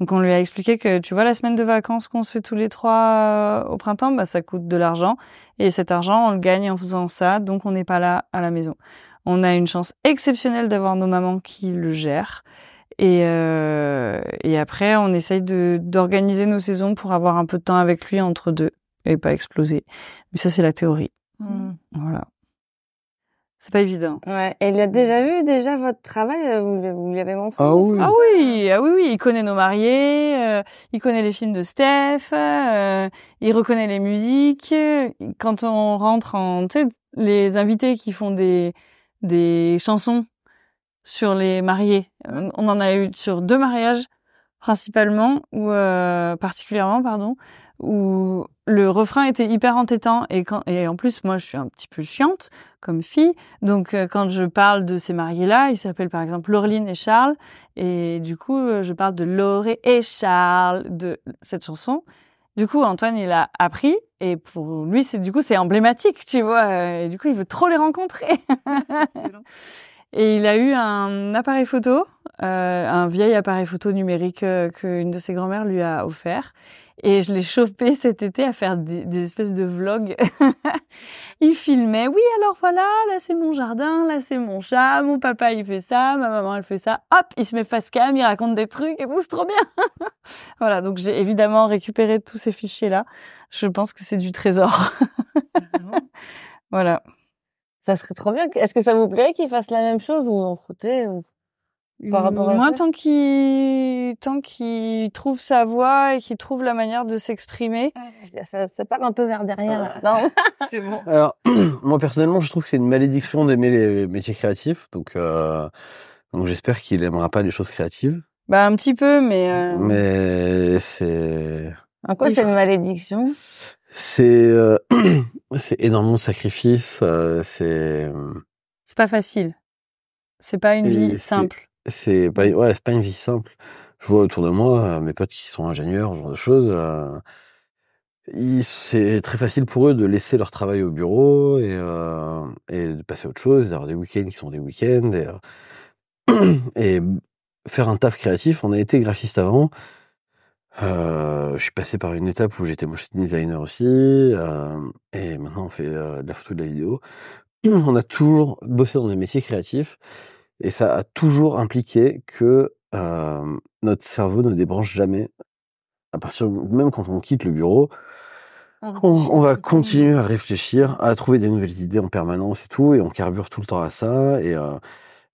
Speaker 4: Donc, on lui a expliqué que, tu vois, la semaine de vacances qu'on se fait tous les trois euh, au printemps, bah, ça coûte de l'argent. Et cet argent, on le gagne en faisant ça. Donc, on n'est pas là à la maison. On a une chance exceptionnelle d'avoir nos mamans qui le gèrent. Et, euh, et après, on essaye de, d'organiser nos saisons pour avoir un peu de temps avec lui entre deux et pas exploser. Mais ça, c'est la théorie.
Speaker 2: Hmm.
Speaker 4: Voilà. C'est pas évident.
Speaker 2: Ouais. Et il a déjà vu déjà votre travail euh, Vous, lui- avez montré
Speaker 3: Ah oui.
Speaker 4: Ah oui, ah oui, oui, il connaît nos mariés, euh, il connaît les films de Steph, euh, il reconnaît les musiques. Quand on rentre en, tu sais, les invités qui font des des chansons sur les mariés, on on en a eu sur deux mariages principalement ou euh, particulièrement, pardon, où le refrain était hyper entêtant et quand et en plus moi je suis un petit peu chiante comme fille. Donc euh, quand je parle de ces mariés là ils s'appellent par exemple Laureline et Charles. Et du coup euh, je parle de Lauré et Charles de cette chanson. Du coup Antoine il a appris et pour lui c'est du coup c'est emblématique tu vois euh, et du coup il veut trop les rencontrer. <laughs> Et il a eu un appareil photo euh, un vieil appareil photo numérique qu'une de ses grand-mères lui a offert et je l'ai chopé cet été à faire des, des espèces de vlogs. <laughs> il filmait, oui alors voilà, là c'est mon jardin, là c'est mon chat, mon papa il fait ça, ma maman elle fait ça. Hop, il se met face cam, il raconte des trucs et c'est trop bien. <laughs> voilà, donc j'ai évidemment récupéré tous ces fichiers là. Je pense que c'est du trésor. <laughs> voilà.
Speaker 2: Ça serait trop bien. Est-ce que ça vous plairait qu'il fasse la même chose ou en footait ou... Par rapport à
Speaker 4: Moi,
Speaker 2: ça
Speaker 4: tant qu'il tant qu'il trouve sa voix et qu'il trouve la manière de s'exprimer,
Speaker 2: ça, ça part un peu vers derrière. Non. <laughs>
Speaker 4: c'est bon.
Speaker 3: Alors, <clears throat> moi personnellement, je trouve que c'est une malédiction d'aimer les métiers créatifs, donc euh, donc j'espère qu'il aimera pas les choses créatives,
Speaker 4: Bah un petit peu, mais euh,
Speaker 3: mais c'est
Speaker 2: En quoi c'est une malédiction?
Speaker 3: C'est euh, <clears throat> c'est énormément de sacrifices, euh, c'est
Speaker 4: c'est pas facile. C'est pas une
Speaker 3: Et
Speaker 4: vie simple.
Speaker 3: C'est pas ouais pas une vie simple. Je vois autour de moi euh, mes potes qui sont ingénieurs, ce genre de choses. euh, c'est très facile pour eux de laisser leur travail au bureau et, euh, et de passer à autre chose, d'avoir des week-ends qui sont des week-ends et, <clears throat> et faire un taf créatif. On a été graphiste avant. Je suis passé par une étape où j'étais motion designer aussi et maintenant on fait de la photo, de la vidéo. <clears throat> On a toujours bossé dans des métiers créatifs et ça a toujours impliqué que euh, notre cerveau ne débranche jamais. À partir même quand on quitte le bureau, on, on va continuer à réfléchir, à trouver des nouvelles idées en permanence et tout, et on carbure tout le temps à ça. Et, euh,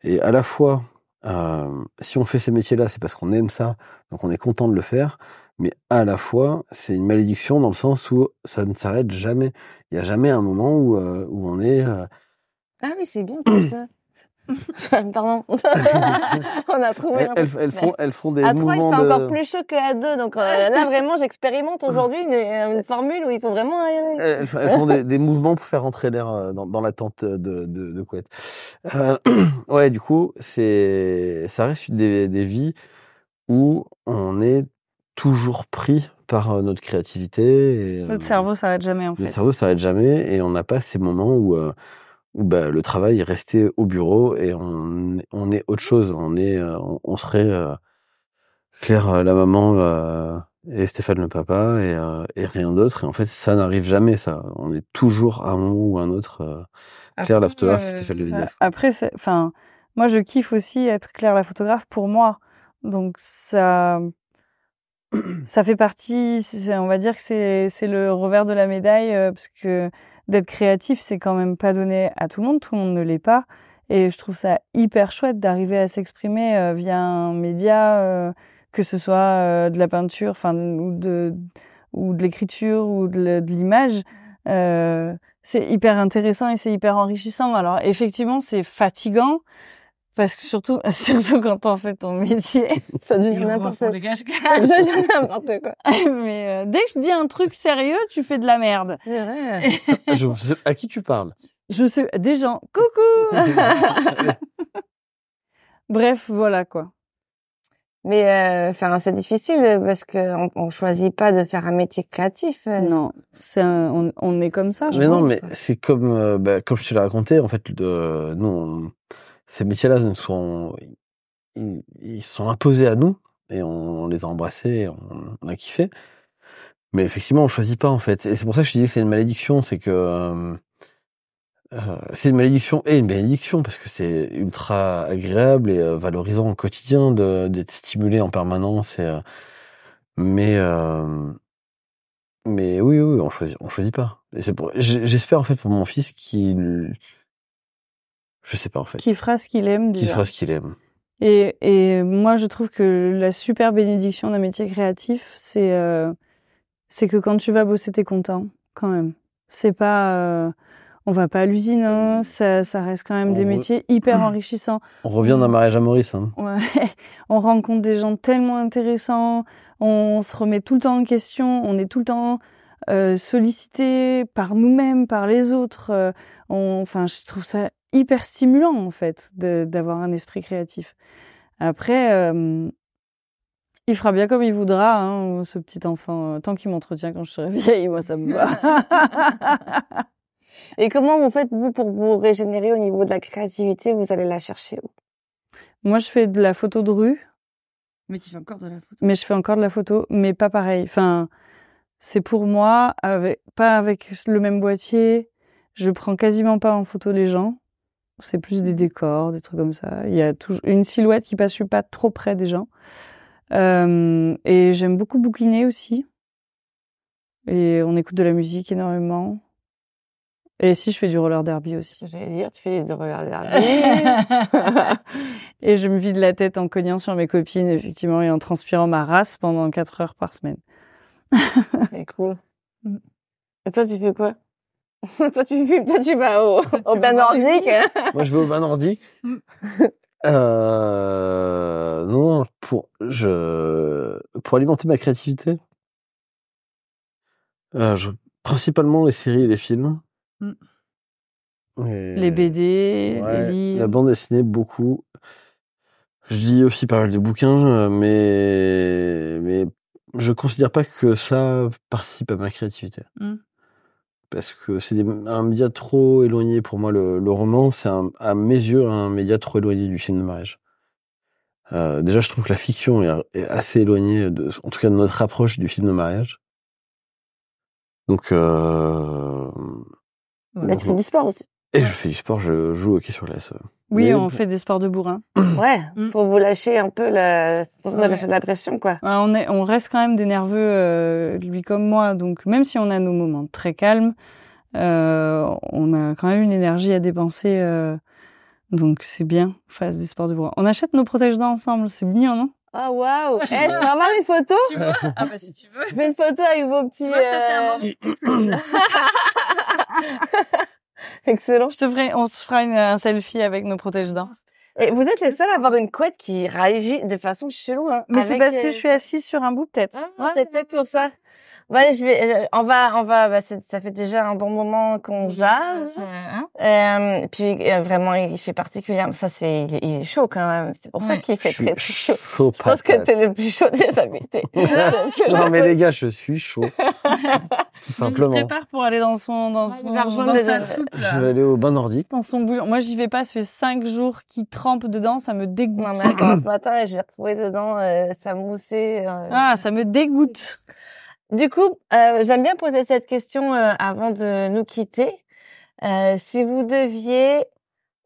Speaker 3: et à la fois, euh, si on fait ces métiers-là, c'est parce qu'on aime ça, donc on est content de le faire. Mais à la fois, c'est une malédiction dans le sens où ça ne s'arrête jamais. Il n'y a jamais un moment où, euh, où on est.
Speaker 2: Ah oui, c'est bien comme ça. <laughs> Pardon. <laughs> on a trouvé
Speaker 3: elles,
Speaker 2: un
Speaker 3: elles- font, elles font des
Speaker 2: à trois, il
Speaker 3: mouvements
Speaker 2: fait
Speaker 3: de.
Speaker 2: encore plus chaud qu'à deux. Donc euh, là, <laughs> vraiment, j'expérimente aujourd'hui une, une formule où il faut vraiment aérer.
Speaker 3: Elles, elles font des, des mouvements pour faire rentrer l'air euh, dans, dans la tente de, de, de couette. Euh, <clears throat> ouais, du coup, c'est, ça reste des, des vies où on est toujours pris par euh, notre créativité. Et,
Speaker 4: Notre
Speaker 3: euh,
Speaker 4: cerveau s'arrête jamais en
Speaker 3: Le
Speaker 4: fait.
Speaker 3: cerveau s'arrête jamais et on n'a pas ces moments où, euh, où bah, le travail est resté au bureau et on, on est autre chose. On est, euh, on, on serait euh, Claire euh, la maman euh, et Stéphane le papa et, euh, et rien d'autre. Et en fait, ça n'arrive jamais. Ça, on est toujours à un moment ou un autre. Claire la photographe, et Stéphane le vidéaste.
Speaker 4: Après, enfin, moi je kiffe aussi être Claire la photographe pour moi. Donc ça, <clears throat> ça fait partie. On va dire que c'est c'est le revers de la médaille euh, parce que d'être créatif, c'est quand même pas donné à tout le monde. Tout le monde ne l'est pas. Et je trouve ça hyper chouette d'arriver à s'exprimer euh, via un média, euh, que ce soit euh, de la peinture, enfin ou de ou de l'écriture ou de, l'image. C'est hyper intéressant et c'est hyper enrichissant. Alors effectivement, c'est fatigant parce que surtout <laughs> surtout quand on fait ton métier. <laughs>
Speaker 2: Ça devient <laughs> n'importe quoi. Ça devient n'importe quoi.
Speaker 4: Mais euh, dès que je dis un truc sérieux, tu fais de la merde.
Speaker 2: C'est vrai.
Speaker 3: Ah, Je sais à qui tu parles?
Speaker 4: Je sais des gens. Coucou. Bref, voilà quoi.
Speaker 2: Mais euh, enfin, c'est difficile parce que on, on choisit pas de faire un métier créatif. euh,
Speaker 4: Non, c'est on, on est comme ça. je
Speaker 3: Mais non, mais c'est comme, euh, bah, comme je te l'ai raconté, en fait, de, nous, on- ces métiers-là nous sont, ils, ils sont imposés à nous et on, les a embrassés, on, a kiffé. Mais effectivement, on choisit pas en fait. Et c'est pour ça que je te dis que c'est une malédiction, c'est que euh, euh, c'est une malédiction et une bénédiction parce que c'est ultra agréable et euh, valorisant au quotidien d'être stimulé en permanence. Et, euh, mais mais oui, oui, on choisit, on choisit pas. J'espère en fait pour mon fils qu'il, je sais pas en fait,
Speaker 4: Qui fera ce qu'il aime déjà.
Speaker 3: fera ce qu'il aime.
Speaker 4: Et, et moi, je trouve que la super bénédiction d'un métier créatif, c'est euh, c'est que quand tu vas bosser, t'es content, quand même. C'est pas, euh, on va pas à l'usine, hein, ça, ça reste quand même
Speaker 3: On
Speaker 4: des
Speaker 3: re-
Speaker 4: métiers hyper <clears throat> enrichissants.
Speaker 3: On revient d'un mariage à Maurice. Hein.
Speaker 4: Ouais. <laughs> On rencontre des gens tellement intéressants, on se remet tout le temps en question, on est tout le temps euh, sollicité par nous-mêmes, par les autres. euh, on, enfin, je trouve ça hyper stimulant en fait d'avoir un esprit créatif. Après, euh, il fera bien comme il voudra, hein, ce petit enfant. euh, Tant qu'il m'entretient quand je serai <laughs> vieille, moi ça me va. <laughs>
Speaker 2: Et comment vous faites vous pour vous régénérer au niveau de la créativité Vous allez la chercher où?
Speaker 4: Moi, je fais de la photo de rue.
Speaker 1: Mais tu fais encore de la photo?
Speaker 4: mais je fais encore de la photo, mais pas pareil. Enfin, c'est pour moi, avec, pas avec le même boîtier. Je prends quasiment pas en photo les gens. C'est plus des décors, des trucs comme ça. Il y a toujours une silhouette qui passe, je suis pas trop près des gens. Euh, et j'aime beaucoup bouquiner aussi. Et on écoute de la musique énormément. Et si je fais du roller derby aussi.
Speaker 2: J'allais dire, tu fais des regarder. <laughs>
Speaker 4: et je me vide la tête en cognant sur mes copines, effectivement, et en transpirant ma race pendant 4 heures par semaine.
Speaker 2: C'est cool. <laughs>
Speaker 4: Mm.
Speaker 2: Et toi, tu fais quoi? <laughs> Toi, tu fais, toi, tu vas au, <laughs> au bain nordique. <laughs>
Speaker 3: Moi, je vais au bain nordique. Euh, non, pour je pour alimenter ma créativité, euh, je, principalement les séries et les films.
Speaker 4: Mm.
Speaker 3: Et-
Speaker 4: Les BD,
Speaker 3: Ouais,
Speaker 4: les livres.
Speaker 3: la bande dessinée beaucoup. Je lis aussi pas mal de bouquins, euh, mais mais je considère pas que ça participe à ma créativité.
Speaker 4: Mm.
Speaker 3: Parce que c'est un média trop éloigné pour moi. Le, le roman, c'est à mes yeux un média trop éloigné du film de mariage. Euh, déjà, je trouve que la fiction est, est assez éloignée, de, en tout cas de notre approche du film de mariage. Donc, euh,
Speaker 2: Mais tu fais du sport aussi.
Speaker 3: Et je fais du sport, je joue au hockey sur glace. ouais.
Speaker 4: Oui,
Speaker 3: Mais
Speaker 4: on fait des sports de bourrin. <clears throat>
Speaker 2: Ouais,
Speaker 4: Mm.
Speaker 2: pour vous lâcher un peu la, pour vous
Speaker 4: Ouais.
Speaker 2: lâcher de la pression, quoi.
Speaker 4: Ouais, on, est, on reste quand même des nerveux, euh, lui comme moi. Donc, même si on a nos moments très calmes, euh, on a quand même une énergie à dépenser. euh, donc, c'est bien qu'on fasse des sports de bourrin. On achète nos protège-dents ensemble. C'est mignon, non?
Speaker 2: Ah, waouh! <laughs> Eh, je peux avoir une photo?
Speaker 1: Tu vois? Ah bah si tu veux.
Speaker 2: Je veux une photo avec vos petits,
Speaker 1: Tu vois, ça, c'est un
Speaker 2: euh, <laughs> <laughs> <laughs> Excellent.
Speaker 4: Je te ferai, on se fera une, un selfie avec nos protège-dents.
Speaker 2: Et vous êtes les seuls à avoir une couette qui réagit de façon chelou, hein.
Speaker 4: Mais c'est parce
Speaker 2: euh,
Speaker 4: que je suis assise sur un bout, peut-être.
Speaker 2: Ah, c'est peut-être pour ça. Ouais, je vais, euh, on va, on va, bah, c'est- ça fait déjà un bon moment qu'on jase.
Speaker 1: Hein
Speaker 2: Euh, puis euh, vraiment, il fait particulièrement. Ça, c'est, il, est- il est chaud quand même. C'est pour ça qu'il fait très très chaud.
Speaker 3: chaud
Speaker 2: Je pense que t'es le plus chaud des invités. <laughs>
Speaker 3: non mais les gars, je suis chaud. <laughs> Tout
Speaker 4: Il se
Speaker 3: simplement.
Speaker 4: prépare pour aller dans son, dans son, dans sa soupe,
Speaker 3: Je vais aller au bain nordique.
Speaker 4: Dans son bouillon. Moi, j'y vais pas. Ça fait cinq jours qu'il trempe dedans. Ça me dégoûte.
Speaker 2: Non mais attends, ce matin, j'ai retrouvé dedans, euh, ça moussait. euh.
Speaker 4: Ah, ça me dégoûte.
Speaker 2: Du coup, euh, j'aime bien poser cette question euh, avant de nous quitter. Euh, si vous deviez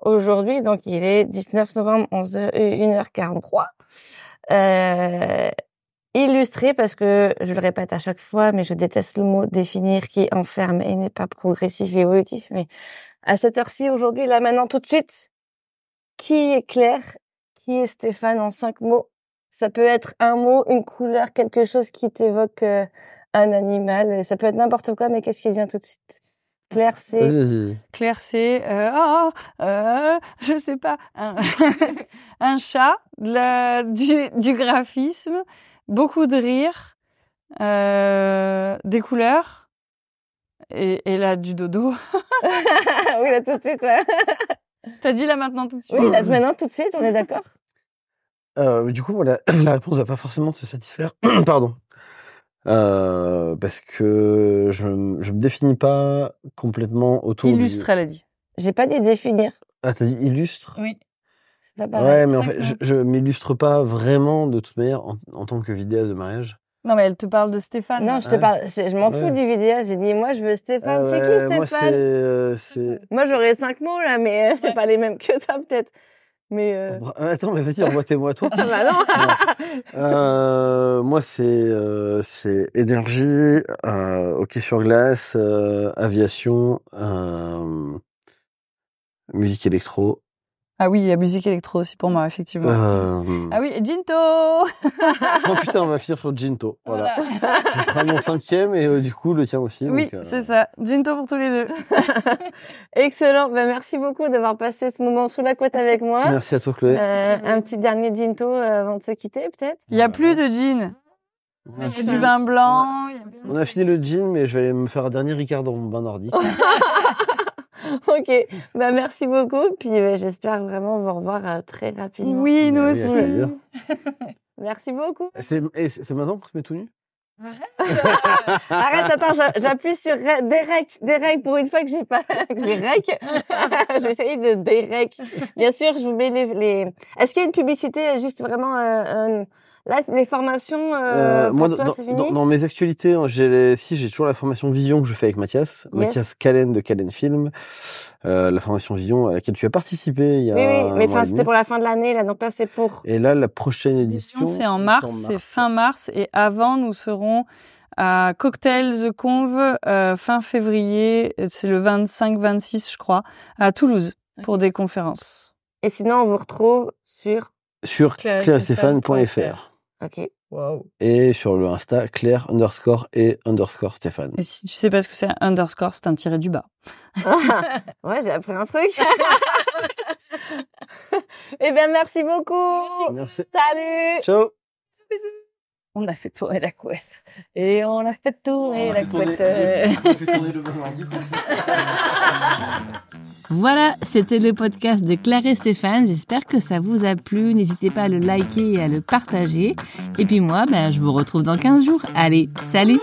Speaker 2: aujourd'hui, donc il est 19 novembre, 11 1h43, euh, illustrer, parce que je le répète à chaque fois, mais je déteste le mot définir qui enferme et n'est pas progressif et évolutif, mais à cette heure-ci, aujourd'hui, là maintenant, tout de suite, qui est Claire Qui est Stéphane en cinq mots? Ça peut être un mot, une couleur, quelque chose qui t'évoque euh, un animal. Ça peut être n'importe quoi, mais qu'est-ce qui vient tout de suite? Claire, c'est...
Speaker 4: Claire, c'est euh, ah, euh, <laughs> je sais pas, un, <laughs> un chat, de la, du, du graphisme, beaucoup de rire, euh, des couleurs et, et là du dodo. <laughs>
Speaker 2: oui, là tout de suite, ouais.
Speaker 4: T'as dit là maintenant tout de suite.
Speaker 2: Oui, là maintenant tout de suite, on est d'accord?
Speaker 3: Euh, du coup, la, <clears throat> la réponse va pas forcément te satisfaire. <clears throat> Pardon. Euh, parce que je, je me définis pas complètement autour
Speaker 4: Illustre,
Speaker 3: du...
Speaker 4: elle a dit.
Speaker 2: J'ai pas dit définir.
Speaker 3: Ah, t'as dit illustre?
Speaker 4: Oui.
Speaker 2: C'est pas pareil.
Speaker 3: Ouais, mais en fait, je, je m'illustre pas vraiment de toute manière en, en tant que vidéaste de mariage.
Speaker 4: Non, mais elle te parle de Stéphane.
Speaker 2: Non, je te
Speaker 3: Ouais.
Speaker 2: parle. Je, je m'en
Speaker 3: Ouais.
Speaker 2: fous du vidéo. J'ai dit, moi, je veux Stéphane.
Speaker 3: Ah
Speaker 2: c'est
Speaker 3: ouais,
Speaker 2: qui
Speaker 3: Moi.
Speaker 2: Stéphane?
Speaker 3: euh.
Speaker 2: Moi, j'aurais cinq mots là, mais euh, c'est
Speaker 4: Ouais.
Speaker 2: pas les mêmes que toi, peut-être. Mais euh...
Speaker 3: Bra- Attends, mais vas-y, envoie-moi toi. <laughs>
Speaker 2: ah bah non.
Speaker 3: Euh, moi, c'est euh, c'est énergie, euh, hockey sur glace, euh, aviation, euh, musique électro.
Speaker 4: Ah oui, la musique électro aussi pour moi, effectivement.
Speaker 3: Euh,
Speaker 4: Ah oui, et Ginto <laughs>
Speaker 3: Oh putain, on va finir sur Ginto. Voilà. Ce sera mon cinquième et euh, du coup le tien aussi.
Speaker 4: Oui,
Speaker 3: euh,
Speaker 4: c'est ça. Ginto pour tous les deux. <laughs>
Speaker 2: Excellent. Ben, merci beaucoup d'avoir passé ce moment sous la couette avec moi.
Speaker 3: Merci à toi, Chloé.
Speaker 2: Euh, un petit dernier ginto avant de se quitter, peut-être.
Speaker 4: Il y a plus de gin. Il y a du vin blanc. il y a
Speaker 3: On a fini le gin, mais je vais aller me faire un dernier Ricard dans mon bain nordique. <laughs> <laughs>
Speaker 2: ok. Ben, merci beaucoup. Puis euh, j'espère vraiment vous revoir euh, très rapidement.
Speaker 4: Oui, nous aussi.
Speaker 3: plaisir. <laughs>
Speaker 2: Merci beaucoup.
Speaker 3: C'est et c'est c'est maintenant qu'on se met tout nu?
Speaker 2: Arrête, attends, j'a- j'appuie sur re- Derek, Derek pour une fois que j'ai pas, que j'ai rec. <laughs> je vais essayer de Derek. Bien sûr, je vous mets les, les... Est-ce qu'il y a une publicité juste vraiment, euh, un- là, les formations, euh, pour
Speaker 3: moi,
Speaker 2: toi,
Speaker 3: dans,
Speaker 2: c'est fini?
Speaker 3: dans- dans mes actualités, hein, j'ai les- si j'ai toujours la formation vision que je fais avec Mathias,
Speaker 2: Yes.
Speaker 3: Mathias Callen de Callen Film, euh, la formation vision à laquelle tu as participé il y a
Speaker 2: oui, oui, mais enfin, c'était pour la fin de l'année, là, donc là, c'est pour.
Speaker 3: Et là, la prochaine édition,
Speaker 4: C'est en mars, c'est fin mars. Et avant, nous serons à Cocktail The Conve euh, fin février. C'est le 25-26, je crois, à Toulouse pour des conférences.
Speaker 2: Et sinon, on vous retrouve sur,
Speaker 3: sur clairestéphane.fr.
Speaker 2: ok.
Speaker 3: et sur le Insta Claire underscore et underscore Stéphane.
Speaker 4: Et si tu sais pas ce que c'est un underscore, c'est un tiré du bas.
Speaker 2: ouais, j'ai appris un truc. <laughs> eh bien, merci beaucoup.
Speaker 3: Merci.
Speaker 2: Salut.
Speaker 3: Ciao.
Speaker 4: On a fait tourner la couette. Et on a fait tourner la couette.
Speaker 1: Voilà, c'était le podcast de Claire et Stéphane. J'espère que ça vous a plu. N'hésitez pas à le liker et à le partager. Et puis moi, ben, je vous retrouve dans 15 jours. Allez, salut